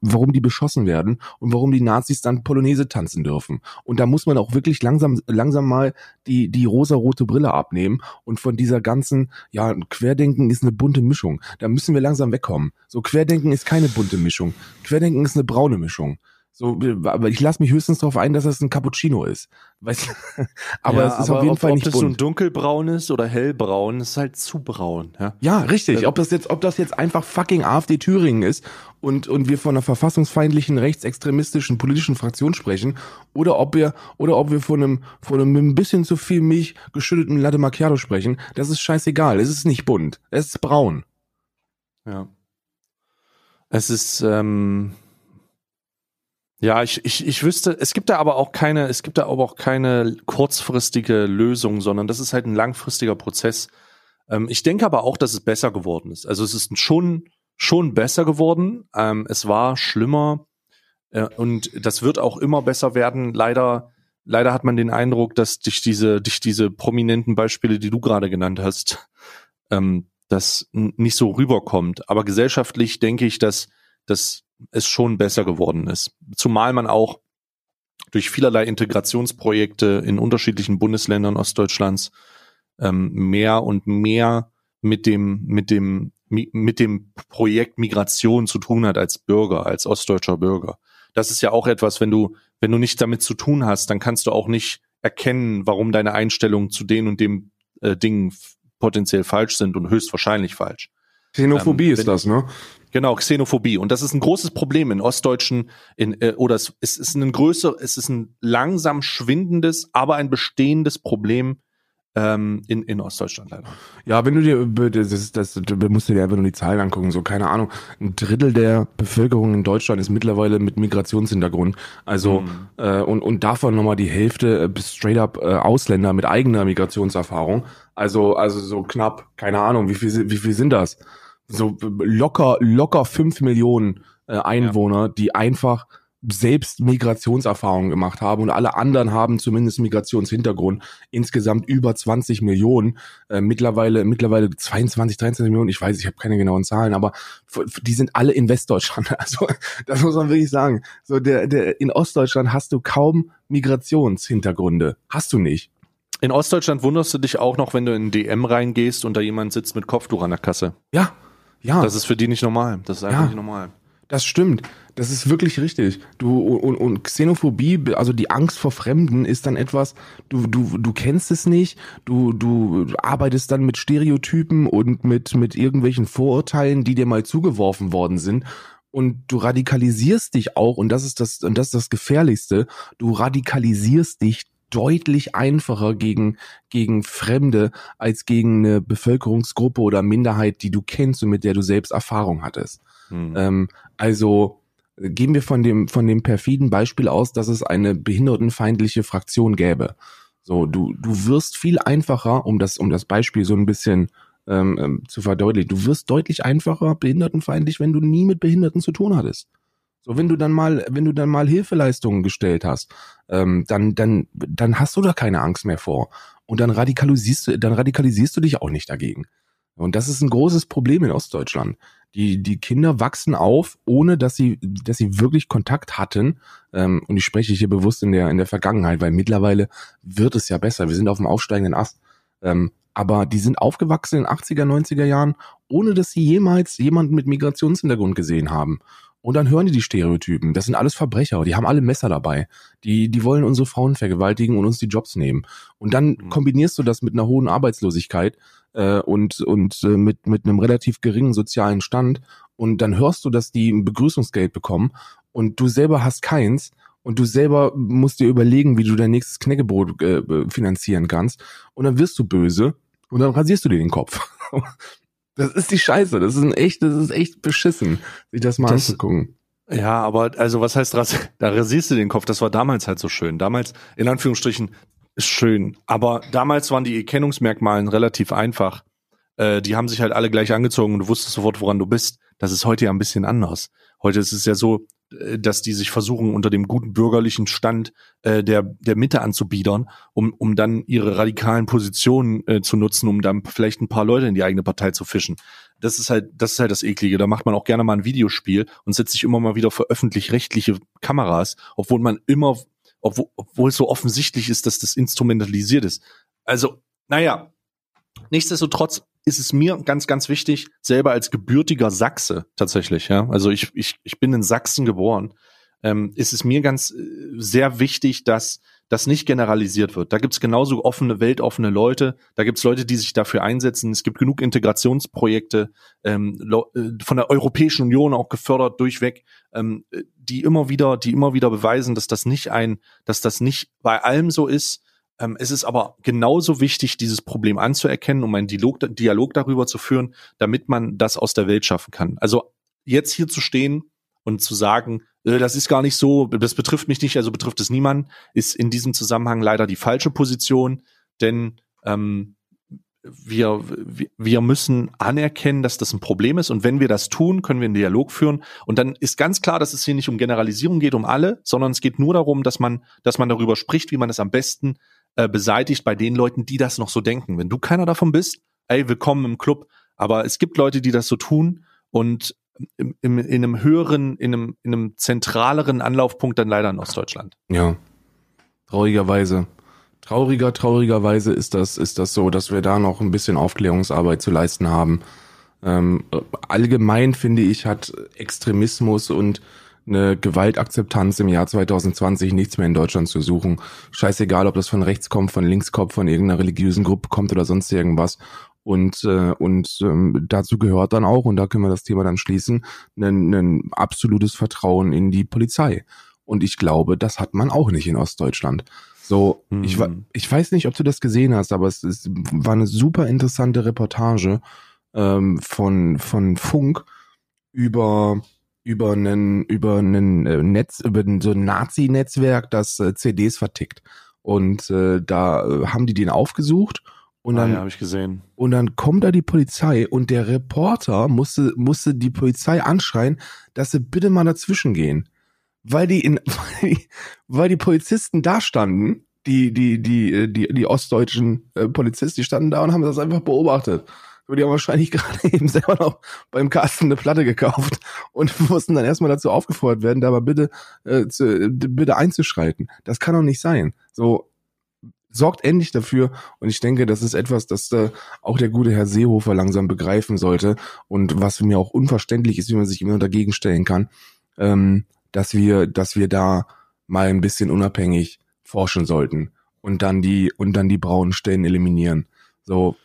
warum die beschossen werden und warum die Nazis dann Polonaise tanzen dürfen. Und da muss man auch wirklich langsam, langsam mal die, die rosa-rote Brille abnehmen und von dieser ganzen, ja, Querdenken ist eine bunte Mischung. Da müssen wir langsam wegkommen. So, Querdenken ist keine bunte Mischung. Querdenken ist eine braune Mischung. So, aber ich lasse mich höchstens darauf ein, dass das ein Cappuccino ist. Weißt, aber Ja, es ist auf jeden ob, Fall ob nicht das nun bunt. dunkelbraun ist oder hellbraun, ist halt zu braun. Ja? Ja, richtig. Also- Ob das jetzt, ob das jetzt einfach fucking AfD Thüringen ist und, und wir von einer verfassungsfeindlichen, rechtsextremistischen politischen Fraktion sprechen oder ob wir, oder ob wir von einem, von einem mit ein bisschen zu viel Milch geschütteten Latte Macchiato sprechen, das ist scheißegal. Es ist nicht bunt. Es ist braun. Ja. Es ist, ähm, ja, ich, ich, ich wüsste, es gibt da aber auch keine, es gibt da aber auch keine kurzfristige Lösung, sondern das ist halt ein langfristiger Prozess. Ähm, ich denke aber auch, dass es besser geworden ist. Also es ist schon, schon besser geworden. Ähm, es war schlimmer äh, und das wird auch immer besser werden. Leider, leider hat man den Eindruck, dass durch diese, durch diese prominenten Beispiele, die du gerade genannt hast, ähm, das nicht so rüberkommt. Aber gesellschaftlich denke ich, dass, dass es schon besser geworden ist. Zumal man auch durch vielerlei Integrationsprojekte in unterschiedlichen Bundesländern Ostdeutschlands ähm, mehr und mehr mit dem, mit dem, mi- mit dem Projekt Migration zu tun hat als Bürger, als ostdeutscher Bürger. Das ist ja auch etwas, wenn du, wenn du nichts damit zu tun hast, dann kannst du auch nicht erkennen, warum deine Einstellungen zu den und dem äh, Dingen potenziell falsch sind und höchstwahrscheinlich falsch. Xenophobie Ähm, ist das, ne? Genau, Xenophobie. Und das ist ein großes Problem in Ostdeutschen, in, äh, oder es, es ist ein größer, es ist ein langsam schwindendes, aber ein bestehendes Problem ähm, in, in Ostdeutschland leider. Ja, wenn du dir, das, ist- das, du musst dir einfach nur die Zahlen angucken, so keine Ahnung. Ein Drittel der Bevölkerung in Deutschland ist mittlerweile mit Migrationshintergrund. Also, Mhm. äh, und, und davon nochmal die Hälfte äh, straight up äh, Ausländer mit eigener Migrationserfahrung. Also, also so knapp, keine Ahnung, wie viel, wie viel sind das? So locker, locker fünf Millionen äh, Einwohner, die einfach selbst Migrationserfahrungen gemacht haben und alle anderen haben zumindest Migrationshintergrund. Insgesamt über 20 Millionen, äh, mittlerweile mittlerweile 22, 23 Millionen, ich weiß, ich habe keine genauen Zahlen, aber die sind alle in Westdeutschland. Also das muss man wirklich sagen. So der der in Ostdeutschland hast du kaum Migrationshintergründe, hast du nicht. In Ostdeutschland wunderst du dich auch noch, wenn du in DM reingehst und da jemand sitzt mit Kopftuch an der Kasse. Ja, ja. Das ist für die nicht normal. Das ist einfach Ja. nicht normal. Das stimmt. Das ist wirklich richtig. Du und, und Xenophobie, also die Angst vor Fremden, ist dann etwas. Du du du kennst es nicht. Du du arbeitest dann mit Stereotypen und mit mit irgendwelchen Vorurteilen, die dir mal zugeworfen worden sind. und du radikalisierst dich auch und das ist das und das ist das gefährlichste, du radikalisierst dich deutlich einfacher gegen gegen Fremde als gegen eine Bevölkerungsgruppe oder Minderheit, die du kennst und mit der du selbst Erfahrung hattest. Hm. Ähm, also gehen wir von dem von dem perfiden Beispiel aus, dass es eine behindertenfeindliche Fraktion gäbe. So, du du wirst viel einfacher, um das um das Beispiel so ein bisschen ähm, ähm, zu verdeutlichen. Du wirst deutlich einfacher behindertenfeindlich, wenn du nie mit Behinderten zu tun hattest. So, wenn du dann mal, wenn du dann mal Hilfeleistungen gestellt hast, ähm, dann, dann, dann hast du da keine Angst mehr vor. Und dann radikalisierst du, dann radikalisierst du dich auch nicht dagegen. Und das ist ein großes Problem in Ostdeutschland. Die, die Kinder wachsen auf, ohne dass sie, dass sie wirklich Kontakt hatten. Ähm, und ich spreche hier bewusst in der, in der Vergangenheit, weil mittlerweile wird es ja besser. Wir sind auf dem aufsteigenden Ast. Ähm, aber die sind aufgewachsen in den 80er, 90er Jahren, ohne dass sie jemals jemanden mit Migrationshintergrund gesehen haben. Und dann hören die die Stereotypen. Das sind alles Verbrecher. Die haben alle Messer dabei. Die, die wollen unsere Frauen vergewaltigen und uns die Jobs nehmen. Und dann mhm. kombinierst du das mit einer hohen Arbeitslosigkeit äh, und, und äh, mit, mit einem relativ geringen sozialen Stand. Und dann hörst du, dass die ein Begrüßungsgeld bekommen und du selber hast keins und du selber musst dir überlegen, wie du dein nächstes Knäckebrot äh, finanzieren kannst. Und dann wirst du böse und dann rasierst du dir den Kopf. Das ist die Scheiße. Das ist ein echt, das ist echt beschissen, sich das mal das, anzugucken. Ja, aber also was heißt ras da rasierst du den Kopf? Das war damals halt so schön. Damals, in Anführungsstrichen, ist schön. Aber damals waren die Erkennungsmerkmalen relativ einfach. Äh, die haben sich halt alle gleich angezogen und du wusstest sofort, woran du bist. Das ist heute ja ein bisschen anders. Heute ist es ja so, dass die sich versuchen, unter dem guten bürgerlichen Stand äh, der, der Mitte anzubiedern, um, um dann ihre radikalen Positionen äh, zu nutzen, um dann vielleicht ein paar Leute in die eigene Partei zu fischen. Das ist halt, das ist halt das Eklige. Da macht man auch gerne mal ein Videospiel und setzt sich immer mal wieder für öffentlich-rechtliche Kameras, obwohl man immer, obwohl, obwohl es so offensichtlich ist, dass das instrumentalisiert ist. Also, naja, nichtsdestotrotz ist es mir ganz, ganz wichtig, selber als gebürtiger Sachse tatsächlich, ja, also ich, ich, ich bin in Sachsen geboren, ähm, ist es mir ganz äh, sehr wichtig, dass das nicht generalisiert wird. Da gibt's genauso offene, weltoffene Leute, da gibt's Leute, die sich dafür einsetzen. Es gibt genug Integrationsprojekte ähm, äh, von der Europäischen Union auch gefördert durchweg, ähm, die immer wieder, die immer wieder beweisen, dass das nicht ein, dass das nicht bei allem so ist, es ist aber genauso wichtig, dieses Problem anzuerkennen, um einen Dialog, Dialog darüber zu führen, damit man das aus der Welt schaffen kann. Also jetzt hier zu stehen und zu sagen, äh, das ist gar nicht so, das betrifft mich nicht, also betrifft es niemanden, ist in diesem Zusammenhang leider die falsche Position, denn ähm, wir, wir müssen anerkennen, dass das ein Problem ist. Und wenn wir das tun, können wir einen Dialog führen. Und dann ist ganz klar, dass es hier nicht um Generalisierung geht, um alle, sondern es geht nur darum, dass man, dass man darüber spricht, wie man es am besten äh, beseitigt bei den Leuten, die das noch so denken. Wenn du keiner davon bist, ey, willkommen im Club. Aber es gibt Leute, die das so tun und im, im, in einem höheren, in einem, in einem zentraleren Anlaufpunkt dann leider in Ostdeutschland. Ja, traurigerweise. Trauriger, traurigerweise ist das, ist das so, dass wir da noch ein bisschen Aufklärungsarbeit zu leisten haben. Ähm, allgemein finde ich, hat Extremismus und eine Gewaltakzeptanz im Jahr 2020 nichts mehr in Deutschland zu suchen. Scheißegal, ob das von rechts kommt, von links kommt, von irgendeiner religiösen Gruppe kommt oder sonst irgendwas. Und, äh, und ähm, dazu gehört dann auch, und da können wir das Thema dann schließen, ein, ein absolutes Vertrauen in die Polizei. Und ich glaube, das hat man auch nicht in Ostdeutschland. So, mhm. ich, ich weiß nicht, ob du das gesehen hast, aber es, es war eine super interessante Reportage ähm, von, von Funk über über einen über einen äh, Netz über so ein Nazi-Netzwerk, das äh, CDs vertickt. Und äh, da äh, haben die den aufgesucht und ah dann ah, ja, habe ich gesehen. und dann kommt da die Polizei und der Reporter musste musste die Polizei anschreien, dass sie bitte mal dazwischen gehen, weil die in weil die, weil die Polizisten da standen, die die die die die ostdeutschen Polizisten, die standen da und haben das einfach beobachtet die haben wahrscheinlich gerade eben selber noch beim Carsten eine Platte gekauft und mussten dann erstmal dazu aufgefordert werden, da aber bitte, äh, zu, bitte einzuschreiten. Das kann doch nicht sein. So, sorgt endlich dafür und ich denke, das ist etwas, das äh, auch der gute Herr Seehofer langsam begreifen sollte und was mir auch unverständlich ist, wie man sich immer dagegen stellen kann, ähm, dass wir, dass wir da mal ein bisschen unabhängig forschen sollten und dann die und dann die braunen Stellen eliminieren. So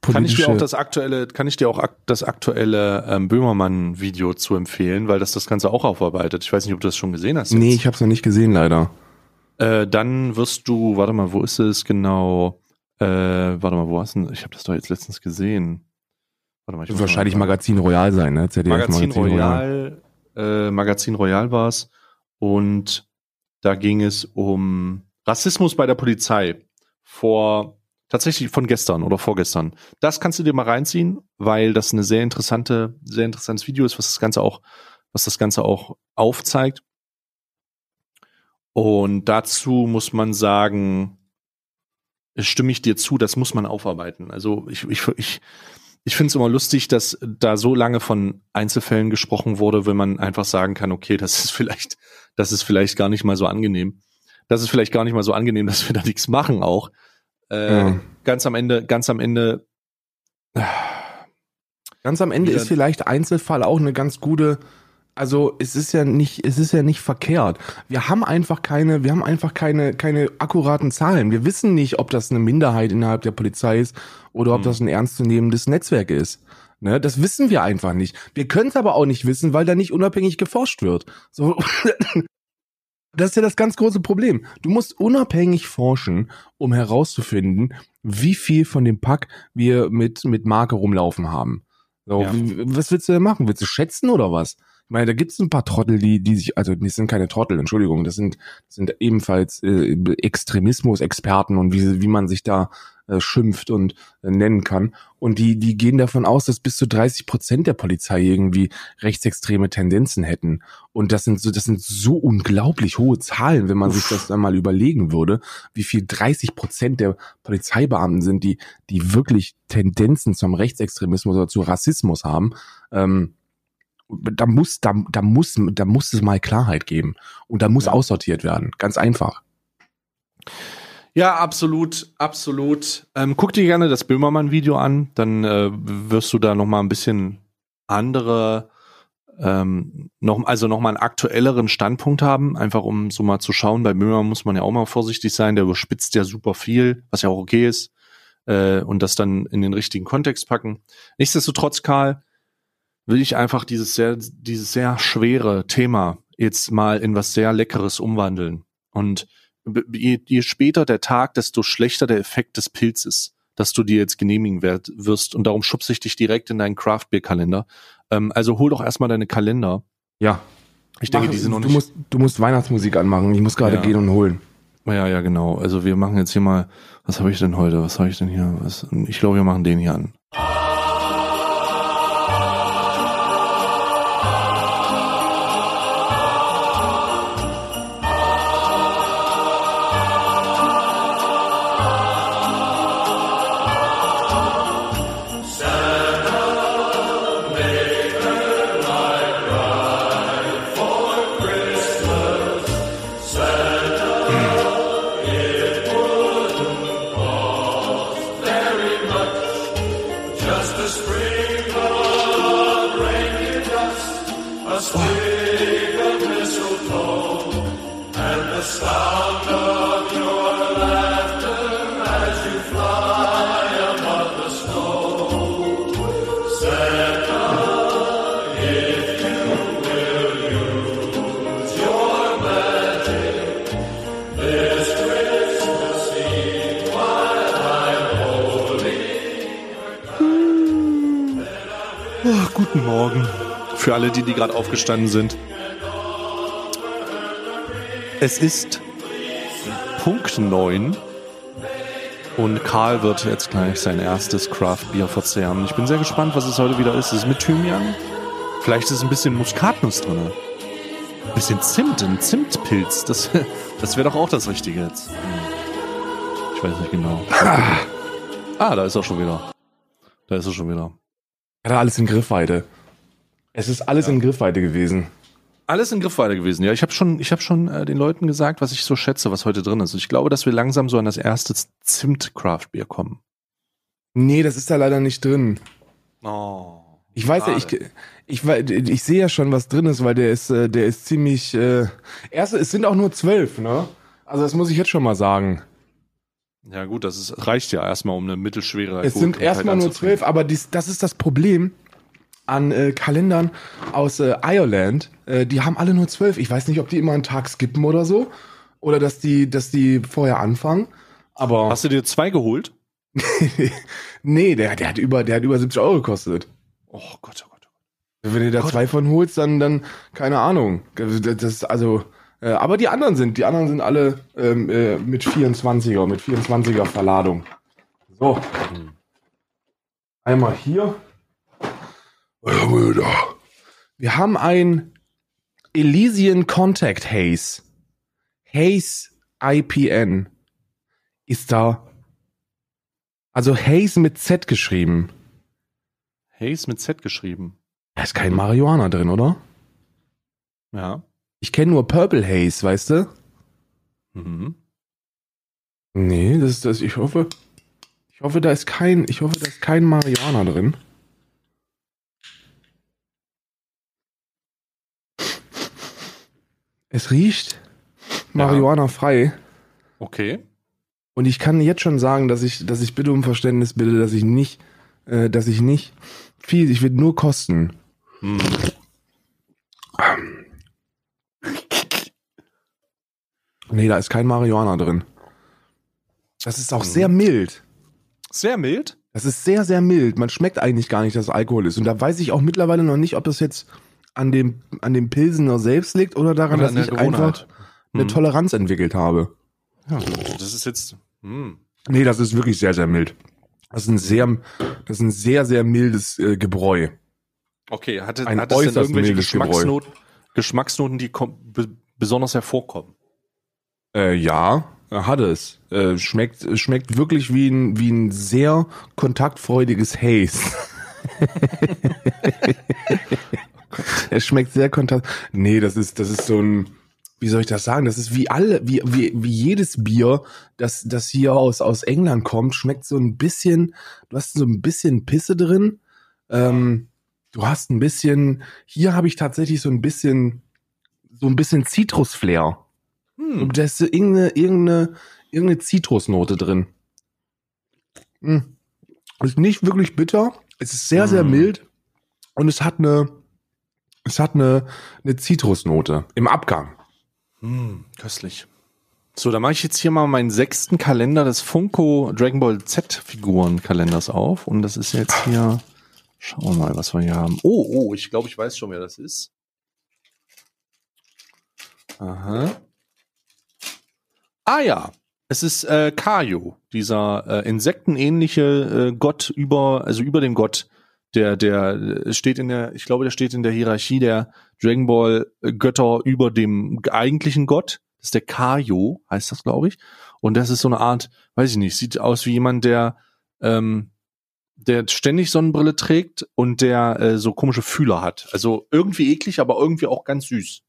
kann ich dir auch das aktuelle, kann ich dir auch das aktuelle ähm, Böhmermann-Video zu empfehlen, weil das das Ganze auch aufarbeitet. Ich weiß nicht, ob du das schon gesehen hast. Jetzt. Nee, ich habe es noch nicht gesehen, leider. Äh, dann wirst du, warte mal, wo ist es genau? Äh, warte mal, wo hast du? Ich habe das doch jetzt letztens gesehen. Warte mal, ich wahrscheinlich mal Magazin Royal sein, ne? ZDF Magazin, Magazin Royal, Royal. Äh, Magazin Royal war's und da ging es um Rassismus bei der Polizei vor tatsächlich von gestern oder vorgestern. Das kannst du dir mal reinziehen, weil das eine sehr interessante, sehr interessantes Video ist, was das Ganze auch, was das Ganze auch aufzeigt. Und dazu muss man sagen, stimme ich dir zu, das muss man aufarbeiten. Also ich, ich, ich, ich finde es immer lustig, dass da so lange von Einzelfällen gesprochen wurde, wenn man einfach sagen kann, okay, das ist vielleicht, das ist vielleicht gar nicht mal so angenehm. Das ist vielleicht gar nicht mal so angenehm, dass wir da nichts machen auch. Äh, ja. Ganz am Ende, ganz am Ende. Ganz am Ende ist vielleicht Einzelfall auch eine ganz gute, also es ist ja nicht, es ist ja nicht verkehrt. Wir haben einfach keine, wir haben einfach keine, keine akkuraten Zahlen. Wir wissen nicht, ob das eine Minderheit innerhalb der Polizei ist oder ob hm. das ein ernstzunehmendes Netzwerk ist. Ne, das wissen wir einfach nicht. Wir können es aber auch nicht wissen, weil da nicht unabhängig geforscht wird. So, das ist ja das ganz große Problem. Du musst unabhängig forschen, um herauszufinden, wie viel von dem Pack wir mit, mit Marke rumlaufen haben. So, ja. was willst du denn machen? Willst du schätzen oder was? Ich meine, da gibt es ein paar Trottel, die, die sich, also die sind keine Trottel, Entschuldigung, das sind, das sind ebenfalls äh, Extremismus-Experten und wie, wie man sich da äh, schimpft und äh, nennen kann. Und die, die gehen davon aus, dass bis zu 30 Prozent der Polizei irgendwie rechtsextreme Tendenzen hätten. Und das sind so, das sind so unglaublich hohe Zahlen, wenn man Uff. sich das dann mal überlegen würde, wie viel 30 Prozent der Polizeibeamten sind, die, die wirklich Tendenzen zum Rechtsextremismus oder zu Rassismus haben. Ähm, da muss, da, da muss, da muss es mal Klarheit geben. Und da muss ja. aussortiert werden. Ganz einfach. Ja, absolut, absolut. Ähm, guck dir gerne das Böhmermann-Video an, dann äh, wirst du da noch mal ein bisschen andere, ähm, noch, also noch mal einen aktuelleren Standpunkt haben, einfach um so mal zu schauen. Bei Böhmermann muss man ja auch mal vorsichtig sein, der überspitzt ja super viel, was ja auch okay ist, äh, und das dann in den richtigen Kontext packen. Nichtsdestotrotz, Karl, will ich einfach dieses sehr, dieses sehr schwere Thema jetzt mal in was sehr Leckeres umwandeln. Und je, je später der Tag, desto schlechter der Effekt des Pilzes, dass du dir jetzt genehmigen werd, wirst. Und darum schubse ich dich direkt in deinen Craft Beer Kalender. Ähm, also hol doch erstmal deine Kalender. Ja. Ich denke, Mach, die sind noch du nicht. Musst, du musst Weihnachtsmusik anmachen. Ich muss gerade ja. gehen und holen. Ja, ja, genau. Also wir machen jetzt hier mal, was habe ich denn heute? Was habe ich denn hier? Was, ich glaube, wir machen den hier an. Für alle, die, die gerade aufgestanden sind. Es ist Punkt 9 und Karl wird jetzt gleich sein erstes Craft Bier verzehren. Ich bin sehr gespannt, was es heute wieder ist. Es ist mit Thymian. Vielleicht ist ein bisschen Muskatnuss drin. Ein bisschen Zimt, ein Zimtpilz. Das, das wäre doch auch das Richtige jetzt. Ich weiß nicht genau. Ah, da ist er schon wieder. Da ist er schon wieder. Hat er alles in Griffweite. Es ist alles ja. in Griffweite gewesen. Alles in Griffweite gewesen, ja. Ich habe schon, ich habe schon äh, den Leuten gesagt, was ich so schätze, was heute drin ist. Ich glaube, dass wir langsam so an das erste Zimt-Craft-Bier kommen. Nee, das ist da leider nicht drin. Oh. Ich weiß ja, ich, ich, ich, ich sehe ja schon, was drin ist, weil der ist, äh, der ist ziemlich. Äh, erst, es sind auch nur zwölf, ne? Also das muss ich jetzt schon mal sagen. Ja gut, das ist, reicht ja erstmal um eine mittelschwere Es sind erstmal nur zwölf, aber dies, das ist das Problem an äh, Kalendern aus äh, Ireland. Äh, die haben alle nur zwölf. Ich weiß nicht, ob die immer einen Tag skippen oder so. Oder dass die, dass die vorher anfangen. Aber Hast du dir zwei geholt? nee, der, der hat über, der hat über 70 Euro gekostet. Oh Gott, oh Gott. Wenn du da Gott. zwei von holst, dann, dann, keine Ahnung. Das ist also, äh, aber die anderen sind, die anderen sind alle ähm, äh, mit 24er, mit 24er Verladung. So. Einmal hier. Wir haben ein Elysian Contact Haze. Haze IPN. Ist da. Also Haze mit Z geschrieben. Haze mit Z geschrieben. Da ist kein Marihuana drin, oder? Ja. Ich kenne nur Purple Haze, weißt du? Mhm. Nee, das ist das. Ich hoffe, ich hoffe, da ist kein, ich hoffe, da ist kein Marihuana drin. Es riecht Marihuana frei. Okay. Und ich kann jetzt schon sagen, dass ich, dass ich bitte um Verständnis bitte, dass ich nicht, äh, dass ich nicht viel, ich will nur kosten. Hm. Nee, da ist kein Marihuana drin. Das ist auch Mhm. sehr mild. Sehr mild. Das ist sehr, sehr mild. Man schmeckt eigentlich gar nicht, dass es Alkohol ist. Und da weiß ich auch mittlerweile noch nicht, ob das jetzt an dem, an dem Pilsener selbst liegt oder daran, Oder dass ich einfach Gewohnheit. eine Mhm. Toleranz entwickelt habe. Ja, das ist jetzt. Hm. Nee, das ist wirklich sehr, sehr mild. Das ist ein sehr, das ist ein sehr, sehr mildes äh, Gebräu. Okay, hatte, Ein hat es denn irgendwelche. Geschmacksnoten, Geschmacksnoten, die besonders hervorkommen? Äh, ja, hat es. Äh, schmeckt, schmeckt wirklich wie ein, wie ein sehr kontaktfreudiges Haze. es schmeckt sehr kontakt. Nee, das ist, das ist so ein, wie soll ich das sagen? Das ist wie alle, wie, wie, wie jedes Bier, das, das hier aus, aus England kommt, schmeckt so ein bisschen, du hast so ein bisschen Pisse drin. Ähm, du hast ein bisschen, hier habe ich tatsächlich so ein bisschen, so ein bisschen Zitrusflair. Hm. Da ist irgendeine, irgendeine, irgendeine Zitrusnote drin. Hm. Ist nicht wirklich bitter. Es ist sehr, sehr Mm. mild. Und es hat eine, es hat eine, eine Zitrusnote im Abgang. Hm, köstlich. So, da mache ich jetzt hier mal meinen sechsten Kalender des Funko Dragon Ball Z Figuren Kalenders auf. Und das ist jetzt hier, schauen wir mal, was wir hier haben. Oh, oh, ich glaube, ich weiß schon, wer das ist. Aha. Ah ja, es ist äh, Kaio, dieser äh, insektenähnliche äh, Gott über, also über dem Gott, der, der steht in der, ich glaube, der steht in der Hierarchie der Dragon Ball Götter über dem eigentlichen Gott. Das ist der Kaio, heißt das, glaube ich. Und das ist so eine Art, weiß ich nicht, sieht aus wie jemand, der, ähm, der ständig Sonnenbrille trägt und der äh, so komische Fühler hat. Also irgendwie eklig, aber irgendwie auch ganz süß.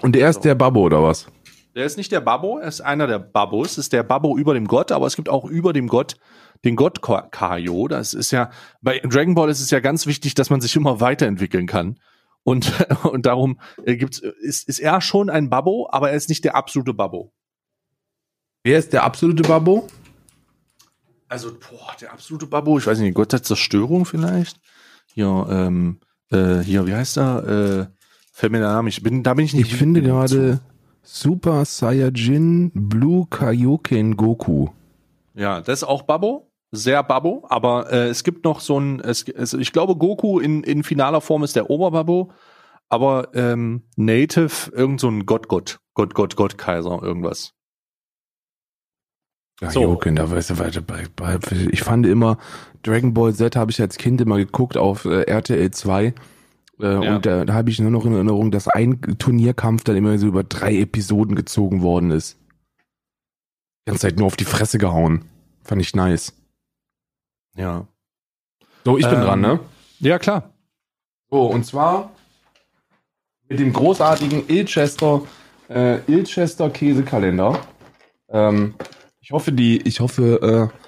Und er ist der Babbo oder was? Der ist nicht der Babbo, er ist einer der Babbos, ist der Babbo über dem Gott, aber es gibt auch über dem Gott den Gott Ka- Kaio. Das ist ja, bei Dragon Ball ist es ja ganz wichtig, dass man sich immer weiterentwickeln kann. Und, und darum äh, gibt's, ist, ist er schon ein Babbo, aber er ist nicht der absolute Babbo. Wer ist der absolute Babbo? Also, boah, der absolute Babbo, ich weiß nicht, Gott der Zerstörung vielleicht? Hier, ähm, äh, hier, wie heißt er? Äh, fällt mir der Name, ich bin, da bin ich nicht. Ich finde gerade Super Saiyajin Blue Kaioken Goku. Ja, das ist auch Babbo, sehr Babbo, aber äh, es gibt noch so ein, es, es, ich glaube Goku in, in finaler Form ist der Oberbabbo, aber ähm, Native irgend so ein Gott, Gott, Gott, Gott, Gott, Kaiser, irgendwas. Kaioken, da weißt du weiter bei, bei, ich fand immer Dragon Ball Z habe ich als Kind immer geguckt auf äh, RTL 2 äh, Ja. und da, da habe ich nur noch in Erinnerung, dass ein Turnierkampf dann immer so über drei Episoden gezogen worden ist. Die ganze Zeit nur auf die Fresse gehauen. Fand ich nice. Ja. So, ich bin Ähm, dran, ne? Ja, klar. So, und zwar mit dem großartigen Ilchester, äh, Ilchester Käsekalender. Ähm, ich hoffe, die, ich hoffe, äh,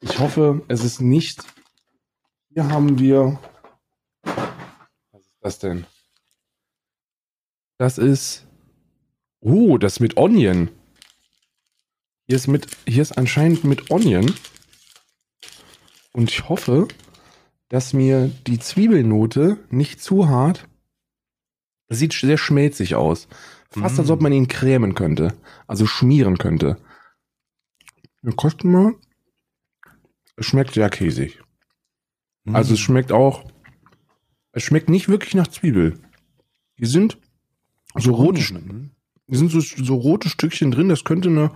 ich hoffe, es ist nicht. Hier haben wir. Was ist das denn? Das ist. Oh, das mit Onion. Hier ist mit, hier ist anscheinend mit Onion. Und ich hoffe, dass mir die Zwiebelnote nicht zu hart. Sieht sehr schmelzig aus. Fast als Mm. ob man ihn cremen könnte. Also schmieren könnte. Wir kosten mal. Es schmeckt sehr käsig. Also es schmeckt auch. Es schmeckt nicht wirklich nach Zwiebel. Die sind so rote, die sind so, so rote Stückchen drin. Das könnte eine,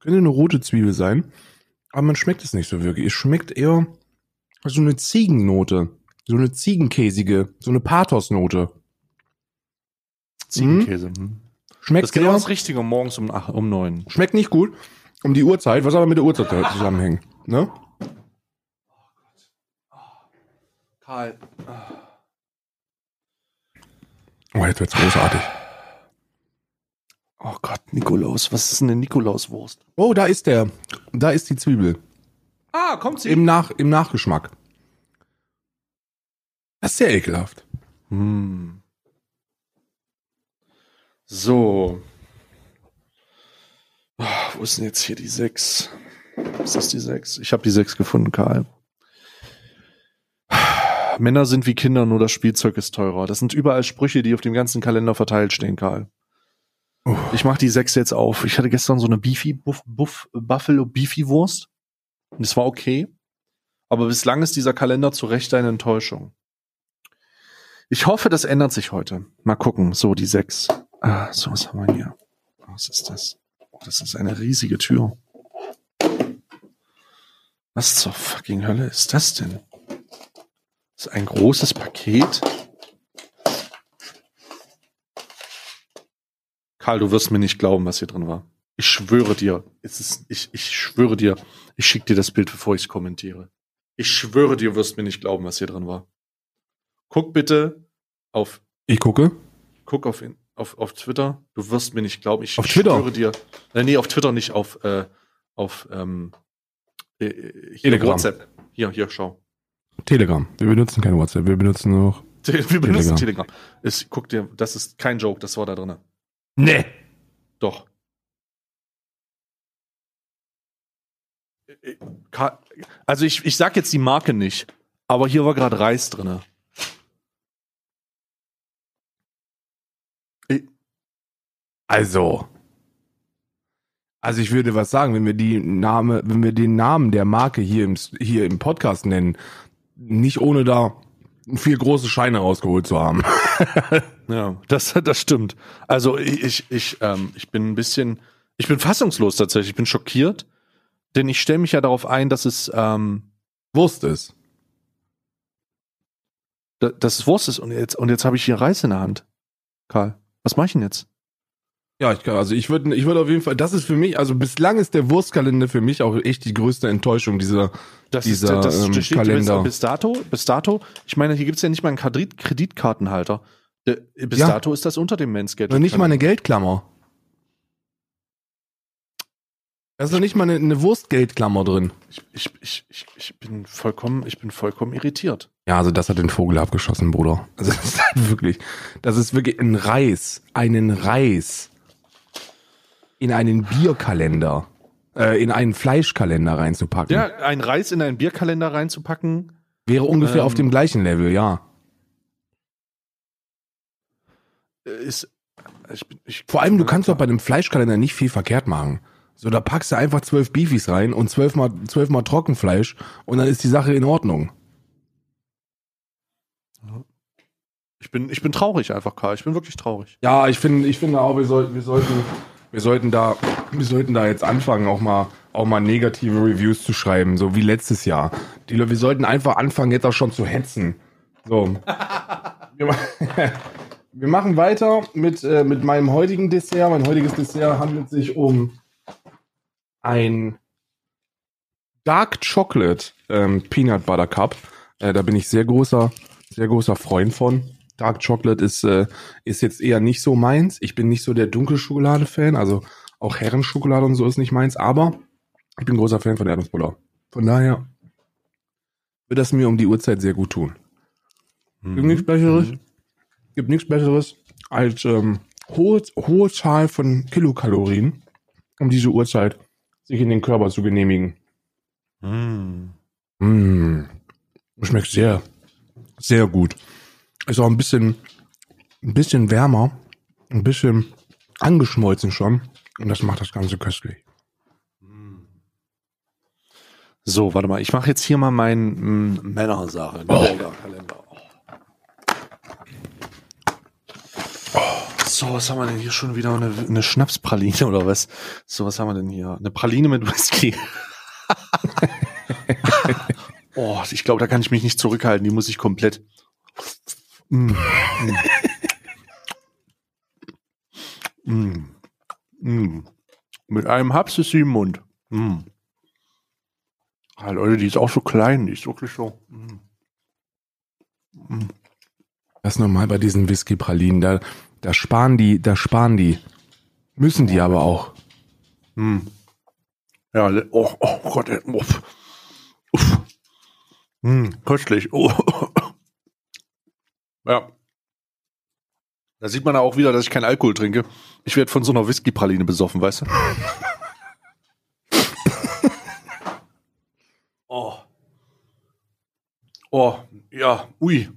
könnte eine rote Zwiebel sein. Aber man schmeckt es nicht so wirklich. Es schmeckt eher so eine Ziegennote. So eine ziegenkäsige, so eine Pathosnote. Ziegenkäse. Mhm. Schmeckt Das ist genau das Richtige morgens um, acht, um neun. schmeckt nicht gut. Um die Uhrzeit, was aber mit der Uhrzeit zusammenhängt. Ne? Karl. Oh, jetzt wird's großartig. Oh Gott, Nikolaus. Was ist denn eine Nikolauswurst? Oh, da ist der. Da ist die Zwiebel. Ah, kommt sie. Im, Nach, Im Nachgeschmack. Das ist sehr ekelhaft. Hm. So. Ah, wo ist denn jetzt hier die 6? Ist das die 6? Ich habe die 6 gefunden, Karl. Männer sind wie Kinder, nur das Spielzeug ist teurer. Das sind überall Sprüche, die auf dem ganzen Kalender verteilt stehen, Karl. Oh. Ich mach die 6 jetzt auf. Ich hatte gestern so eine Beefy, Buff, Buff, Buffalo Beefy Wurst. Und es war okay. Aber bislang ist dieser Kalender zu Recht eine Enttäuschung. Ich hoffe, das ändert sich heute. Mal gucken. So, die 6. Ah, so, was haben wir hier? Was ist das? Oh, das ist eine riesige Tür. Was zur fucking Hölle ist das denn? Das ist ein großes Paket. Karl, du wirst mir nicht glauben, was hier drin war. Ich schwöre dir, es ist, ich, ich schwöre dir, ich schicke dir das Bild, bevor ich es kommentiere. Ich schwöre dir, du wirst mir nicht glauben, was hier drin war. Guck bitte auf, Ich gucke. guck auf, auf, auf Twitter. Du wirst mir nicht glauben. Ich Auf Twitter? schwöre dir. Äh, nee, auf Twitter nicht, auf, äh, auf ähm, äh, hier, Telegram. WhatsApp. Hier, hier, schau. Telegram. Wir benutzen kein WhatsApp. Wir benutzen noch. Wir benutzen Telegram. Telegram. Es, guck dir, das ist kein Joke, das war da drin. Nee. Doch. Äh, Ka- Also ich, ich sag jetzt die Marke nicht, aber hier war gerade Reis drinne. Äh, Also. Also ich würde was sagen, wenn wir die Name, wenn wir den Namen der Marke hier im, hier im Podcast nennen, nicht ohne da vier große Scheine rausgeholt zu haben. Ja, das, das stimmt. Also ich, ich, ähm, ich bin ein bisschen, ich bin fassungslos tatsächlich, ich bin schockiert, denn ich stelle mich ja darauf ein, dass es, ähm, Wurst ist. da- dass es Wurst ist und jetzt, und jetzt habe ich hier Reis in der Hand. Karl, was mache ich denn jetzt? Ja, ich kann, also ich würde, ich würde auf jeden Fall, das ist für mich, also bislang ist der Wurstkalender für mich auch echt die größte Enttäuschung dieser, Das Dieser, ist, das ähm, steht Kalender. Bis, dato, bis dato, ich meine, hier gibt's ja nicht mal einen Kredit, Kreditkartenhalter. Der, bis Ja. dato ist das unter dem Manscaped. noch nicht mal eine Geldklammer. Da ist noch nicht mal eine, eine Wurstgeldklammer drin. Ich, ich, ich, ich, ich bin vollkommen, ich bin vollkommen irritiert. Ja, also das hat den Vogel abgeschossen, Bruder. Also das ist halt wirklich, das ist wirklich ein Reis, einen Reis in einen Bierkalender, äh, in einen Fleischkalender reinzupacken. Ja, ein Reis in einen Bierkalender reinzupacken, Wäre ungefähr Ähm, auf dem gleichen Level, ja. äh, ist, ich, ich, Vor allem, du kannst doch bei einem Fleischkalender nicht viel verkehrt machen. So, da packst du einfach zwölf Beefies rein und zwölfmal, zwölfmal Trockenfleisch und dann ist die Sache in Ordnung. ich bin, ich bin traurig einfach, Karl. Ich bin wirklich traurig. Ja, ich finde, ich finde auch, wir sollten, wir sollten, wir sollten da, wir sollten da jetzt anfangen, auch mal, auch mal negative Reviews zu schreiben, so wie letztes Jahr. Die, Leute- wir sollten einfach anfangen, jetzt auch schon zu hetzen. So. wir machen weiter mit, äh, mit meinem heutigen Dessert. Mein heutiges Dessert handelt sich um ein Dark Chocolate ähm, Peanut Butter Cup. Äh, da bin ich sehr großer, sehr großer Freund von. Dark Chocolate ist, äh, ist jetzt eher nicht so meins. Ich bin nicht so der Dunkelschokolade-Fan, also auch Herrenschokolade und so ist nicht meins, aber ich bin großer Fan von Erdnussbutter. Von daher wird das mir um die Uhrzeit sehr gut tun. Gibt nichts Besseres, gibt nichts Besseres als ähm, hohe, hohe Zahl von Kilokalorien um diese Uhrzeit sich in den Körper zu genehmigen. Mm. Mmh. Schmeckt sehr, sehr gut. Ist auch ein bisschen, ein bisschen wärmer, ein bisschen angeschmolzen schon. Und das macht das Ganze köstlich. So, warte mal, ich mache jetzt hier mal meinen mm, Männersache. Oh. Kalender. So, was haben wir denn hier schon wieder? Eine, eine Schnapspraline oder was? So, was haben wir denn hier? Eine Praline mit Whisky. oh, ich glaube, da kann ich mich nicht zurückhalten. Die muss ich komplett. Mm, mm. Mm. Mit einem Haps ist sie im Mund. Mm. Ah, Leute, die ist auch so klein, die ist wirklich so. Mm. Mm. Das ist normal bei diesen Whisky-Pralinen. Da, da sparen die, da sparen die. Müssen die aber auch. Mm. Ja, oh, oh Gott, uff. Uff. Mm, köstlich. Oh. Ja. Da sieht man auch wieder, dass ich keinen Alkohol trinke. Ich werde von so einer Whisky-Praline besoffen, weißt du? oh. Oh, ja, ui.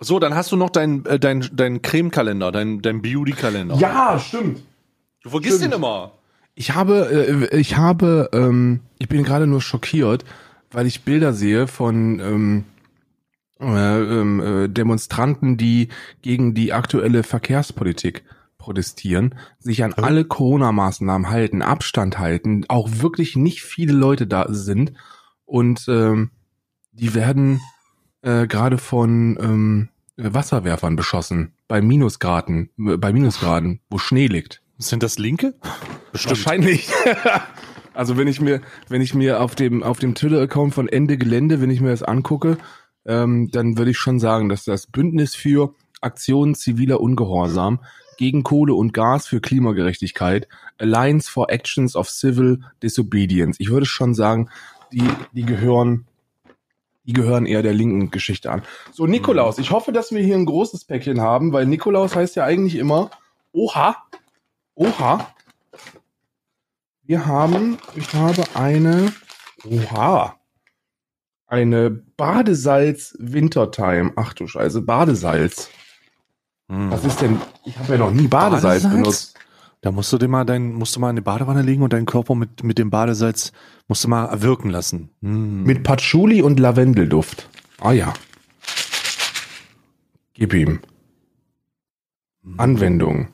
So, dann hast du noch deinen äh, dein, dein Creme-Kalender, dein, dein Beauty-Kalender. Ja, stimmt. Du vergisst stimmt. den immer. Ich habe, äh, ich habe, ähm, ich bin gerade nur schockiert, weil ich Bilder sehe von ähm, äh, ähm, äh, Demonstranten, die gegen die aktuelle Verkehrspolitik protestieren, sich an alle Corona-Maßnahmen halten, Abstand halten, auch wirklich nicht viele Leute da sind und ähm, die werden äh, gerade von ähm, Wasserwerfern beschossen bei Minusgraden, äh, bei Minusgraden, wo Schnee liegt. Sind das Linke? Wahrscheinlich. also wenn ich mir, wenn ich mir auf dem auf dem Twitter-Account von Ende Gelände, wenn ich mir das angucke, ähm, dann würde ich schon sagen, dass das Bündnis für Aktionen ziviler Ungehorsam gegen Kohle und Gas für Klimagerechtigkeit, Alliance for Actions of Civil Disobedience. Ich würde schon sagen, die die gehören die gehören eher der linken Geschichte an. So Nikolaus, ich hoffe, dass wir hier ein großes Päckchen haben, weil Nikolaus heißt ja eigentlich immer Oha, Oha. Wir haben, ich habe eine, oha, eine Badesalz Wintertime. Ach du Scheiße, Badesalz. Hm. Was ist denn? Ich habe ja noch nie Badesalz, Badesalz? benutzt. Da musst du dir mal dein, musst du mal in die Badewanne legen und deinen Körper mit, mit dem Badesalz musst du mal erwirken lassen. Hm. Mit Patchouli und Lavendelduft. Ah ja. Gib ihm. Anwendung.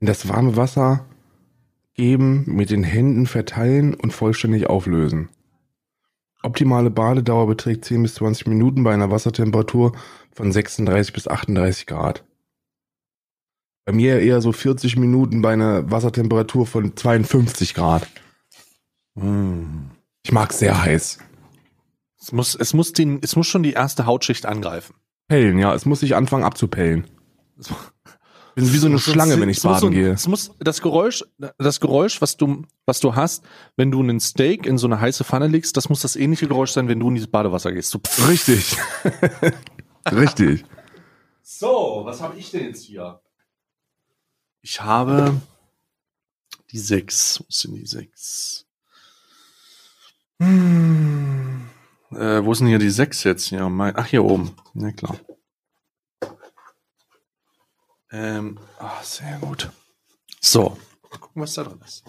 In das warme Wasser geben, mit den Händen verteilen und vollständig auflösen. Optimale Badedauer beträgt 10 bis 20 Minuten bei einer Wassertemperatur von 36 bis 38 Grad. Bei mir eher so 40 Minuten bei einer Wassertemperatur von 52 Grad. Hm. Ich mag sehr heiß. Es muss, es muss den, es muss schon die erste Hautschicht angreifen. Pellen, ja, es muss sich anfangen abzupellen. Bin wie so eine Schlange, wenn ich baden so, gehe. Es muss das Geräusch, das Geräusch, was du, was du hast, wenn du einen Steak in so eine heiße Pfanne legst, das muss das ähnliche Geräusch sein, wenn du in dieses Badewasser gehst. So. Richtig. Richtig. So, was habe ich denn jetzt hier? Ich habe die sechs. Wo sind die sechs? Hm. Äh, wo sind hier die sechs jetzt? Ja, mein, ach, hier oben. Na klar. Ähm, ah, sehr gut. So, mal gucken, was da drin ist.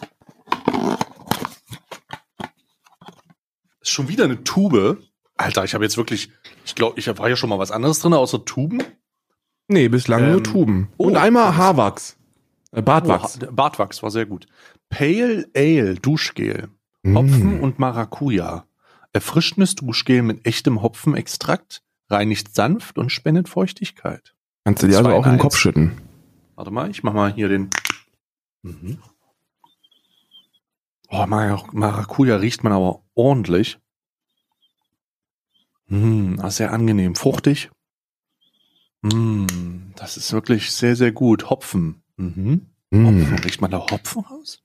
Ist schon wieder eine Tube. Alter, ich habe jetzt wirklich, ich glaube, ich war ja schon mal was anderes drin, außer Tuben. Nee, bislang nur Ähm, Tuben. oh, Und einmal Haarwachs. Äh, Bartwachs. Oh, Bartwachs war sehr gut. Pale Ale Duschgel. Hopfen Mm. und Maracuja. Erfrischendes Duschgel mit echtem Hopfenextrakt, reinigt sanft und spendet Feuchtigkeit. Kannst du dir also auch in im. Kopf schütten. Warte mal, ich mach mal hier den. Mhm. Oh, Mar Maracuja riecht man aber ordentlich. Mm, ah, sehr angenehm. Fruchtig. Mm, das ist wirklich sehr, sehr gut. Hopfen. Mhm. Hopfen. Mm. Riecht man da Hopfen raus?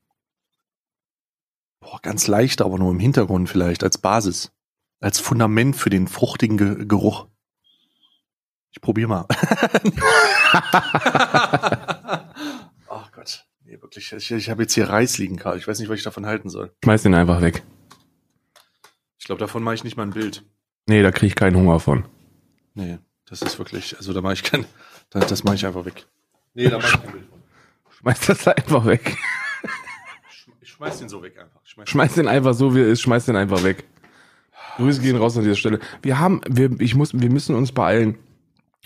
Boah, ganz leicht, aber nur im Hintergrund vielleicht, als Basis. Als Fundament für den fruchtigen Ge Geruch. Ich probier mal. Ach Gott. Nee, wirklich ich, ich, habe jetzt hier Reis liegen, Karl. Ich weiß nicht, was ich davon halten soll. Schmeiß den einfach weg. Ich glaube, davon mache ich nicht mal ein Bild. Nee, da krieg ich keinen Hunger von. Nee, das ist wirklich, also da mache ich kein, das, das mache ich einfach weg. Nee, da mache ich kein Bild von. Schmeiß das einfach weg. Ich schmeiß den so weg einfach. Ich schmeiß Schmeiß den einfach so, wie er ist, schmeiß den einfach weg. Grüße gehen raus an dieser Stelle. Wir haben, wir, ich muss, wir müssen uns beeilen.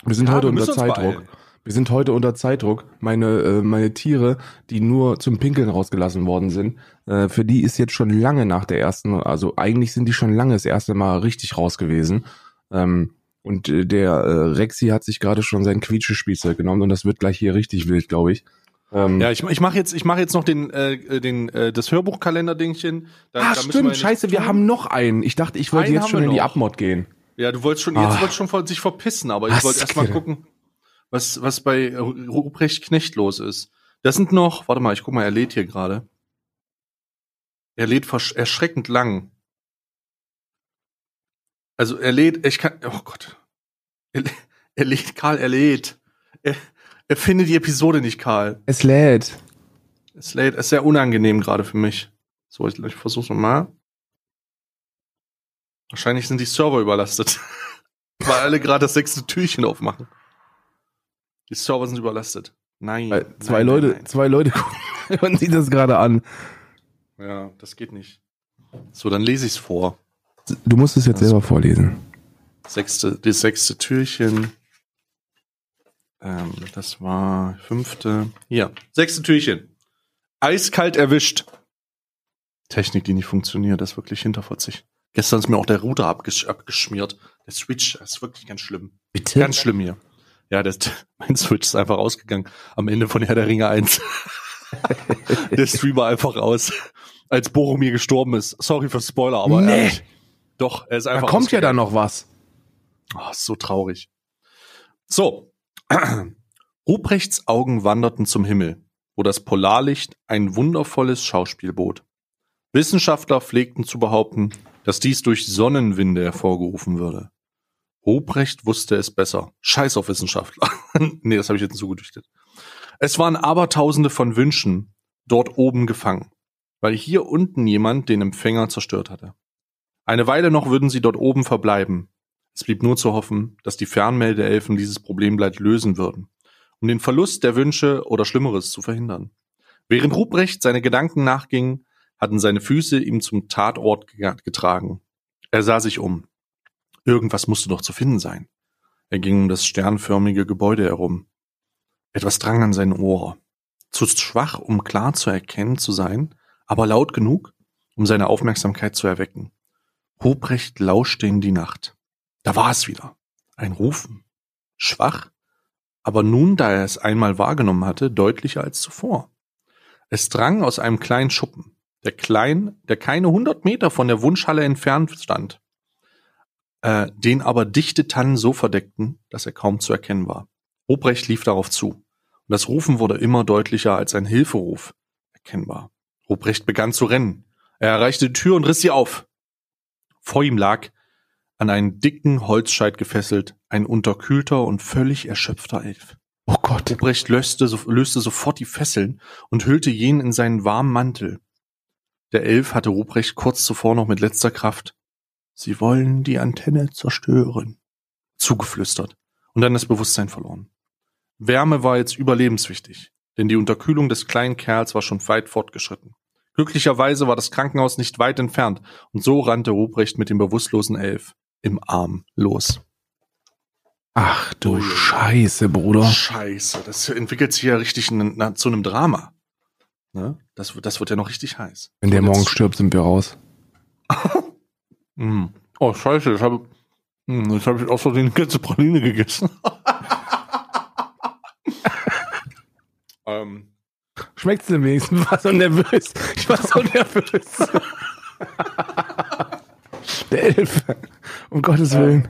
Wir sind Ja, heute wir unter Zeitdruck. Wir sind heute unter Zeitdruck. Meine, äh, meine Tiere, die nur zum Pinkeln rausgelassen worden sind, äh, für die ist jetzt schon lange nach der ersten, also eigentlich sind die schon lange das erste Mal richtig raus gewesen. Ähm, und äh, der äh, Rexy hat sich gerade schon sein Quietschespielzeug genommen und das wird gleich hier richtig wild, glaube ich. Ähm, Ja, ich, ich mache jetzt, ich mache jetzt noch den, äh, den, äh, das Hörbuchkalender-Dingchen. Ah, stimmt, scheiße, wir haben noch einen. Ich dachte, ich wollte Einen jetzt schon in die. Abmod gehen. Ja, du wolltest schon, Ah. jetzt wolltest schon vor, sich verpissen, aber ich wollte erst mal geht? gucken, was, was bei Ruprecht Knecht los ist. Das sind noch, warte mal, ich guck mal, er lädt hier gerade. Er lädt erschreckend lang. Also er lädt, ich kann, oh Gott. Er, er lädt, Karl, er lädt. Er, er findet die Episode nicht, Karl. Es lädt. Es lädt, es ist sehr unangenehm gerade für mich. So, ich, ich versuch's nochmal. Wahrscheinlich sind die Server überlastet. Weil alle gerade das sechste Türchen aufmachen. Die Server sind überlastet. Nein. Nein, Zwei nein, Leute, nein. zwei Leute gucken hören sich das gerade an. Ja, das geht nicht. So, dann lese ich's vor. Du musst es jetzt Also- selber vorlesen. Sechste, das sechste Türchen. Ähm, das war fünfte. Hier, sechste Türchen. Eiskalt erwischt. Technik, die nicht funktioniert, das ist wirklich hinterfotzig. Gestern ist mir auch der Router abgesch abgeschmiert. Der Switch, ist wirklich ganz schlimm. Bitte? Ganz schlimm hier. Ja, das, mein Switch ist einfach ausgegangen. Am Ende von Herr der Ringe 1. der Streamer einfach aus. Als Boromir gestorben ist. Sorry für Spoiler, aber Nee. ehrlich. Doch, er ist Da einfach kommt ja dann noch was. Oh, ist so traurig. So. Ruprechts Augen wanderten zum Himmel, wo das Polarlicht ein wundervolles Schauspiel bot. Wissenschaftler pflegten zu behaupten, dass dies durch Sonnenwinde hervorgerufen würde. Ruprecht wusste es besser. Scheiß auf Wissenschaftler. nee, das habe ich jetzt zugedichtet. Es waren Abertausende von Wünschen dort oben gefangen, weil hier unten jemand den Empfänger zerstört hatte. Eine Weile noch würden sie dort oben verbleiben, es blieb nur zu hoffen, dass die Fernmeldeelfen dieses Problem bald lösen würden, um den Verlust der Wünsche oder Schlimmeres zu verhindern. Während Ruprecht seine Gedanken nachging, hatten seine Füße ihm zum Tatort ge- getragen. Er sah sich um. Irgendwas musste doch zu finden sein. Er ging um das sternförmige Gebäude herum. Etwas drang an sein Ohr. Zu schwach, um klar zu erkennen zu sein, aber laut genug, um seine Aufmerksamkeit zu erwecken. Ruprecht lauschte in die Nacht. Da war es wieder. Ein Rufen. Schwach, aber nun, da er es einmal wahrgenommen hatte, deutlicher als zuvor. Es drang aus einem kleinen Schuppen, der klein, der keine hundert Meter von der Wunschhalle entfernt stand, äh, den aber dichte Tannen so verdeckten, dass er kaum zu erkennen war. Ruprecht lief darauf zu, und das Rufen wurde immer deutlicher als ein Hilferuf erkennbar. Ruprecht begann zu rennen. Er erreichte die Tür und riss sie auf. Vor ihm lag, an einen dicken Holzscheit gefesselt, ein unterkühlter und völlig erschöpfter Elf. Oh Gott. Ruprecht löste, löste sofort die Fesseln und hüllte jenen in seinen warmen Mantel. Der Elf hatte Ruprecht kurz zuvor noch mit letzter Kraft Sie wollen die Antenne zerstören, zugeflüstert und dann das Bewusstsein verloren. Wärme war jetzt überlebenswichtig, denn die Unterkühlung des kleinen Kerls war schon weit fortgeschritten. Glücklicherweise war das Krankenhaus nicht weit entfernt und so rannte Ruprecht mit dem bewusstlosen Elf im Arm los. Ach du Ui. Scheiße, Bruder. Scheiße, das entwickelt sich ja richtig zu einem Drama. Ne? Das, wird- das wird ja noch richtig heiß. Wenn der morgen stirbt, sind wir raus. Mm. Oh, scheiße, jetzt habe mm, hab ich auch so die ganze Praline gegessen. ähm, Schmeckt's denn wenigstens? Ich war so nervös. Ich war so nervös. der Elf. Um Gottes Willen.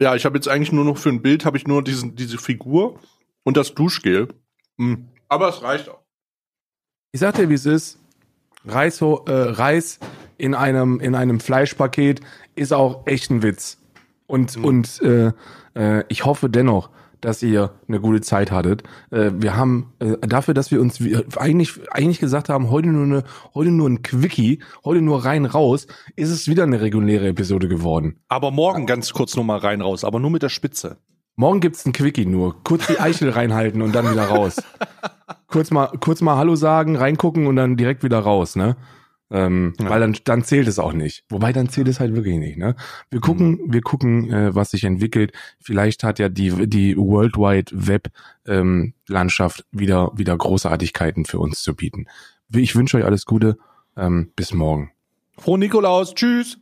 ja, ich habe jetzt eigentlich nur noch für ein Bild habe ich nur diesen, diese Figur und das Duschgel. Mm. Aber es reicht auch. Ich sag dir, wie es ist. Reis, äh, Reis in einem, in einem Fleischpaket ist auch echt ein Witz. Und, und äh, äh, ich hoffe dennoch, dass ihr eine gute Zeit hattet. Äh, wir haben äh, dafür, dass wir uns wir eigentlich eigentlich gesagt haben, heute nur eine, heute nur ein Quickie, heute nur rein raus, ist es wieder eine reguläre Episode geworden. Aber morgen ganz kurz nochmal rein raus, aber nur mit der Spitze. Morgen gibt's ein Quickie nur, kurz die Eichel reinhalten und dann wieder raus. Kurz mal kurz mal Hallo sagen, reingucken und dann direkt wieder raus, ne? Ähm, Ja. Weil dann, dann zählt es auch nicht. Wobei dann zählt es halt wirklich nicht. Ne? Wir gucken, wir gucken, äh, was sich entwickelt. Vielleicht hat ja die die Worldwide Web ähm, Landschaft wieder wieder Großartigkeiten für uns zu bieten. Ich wünsche euch alles Gute. Ähm, bis morgen. Frohe Nikolaus, tschüss.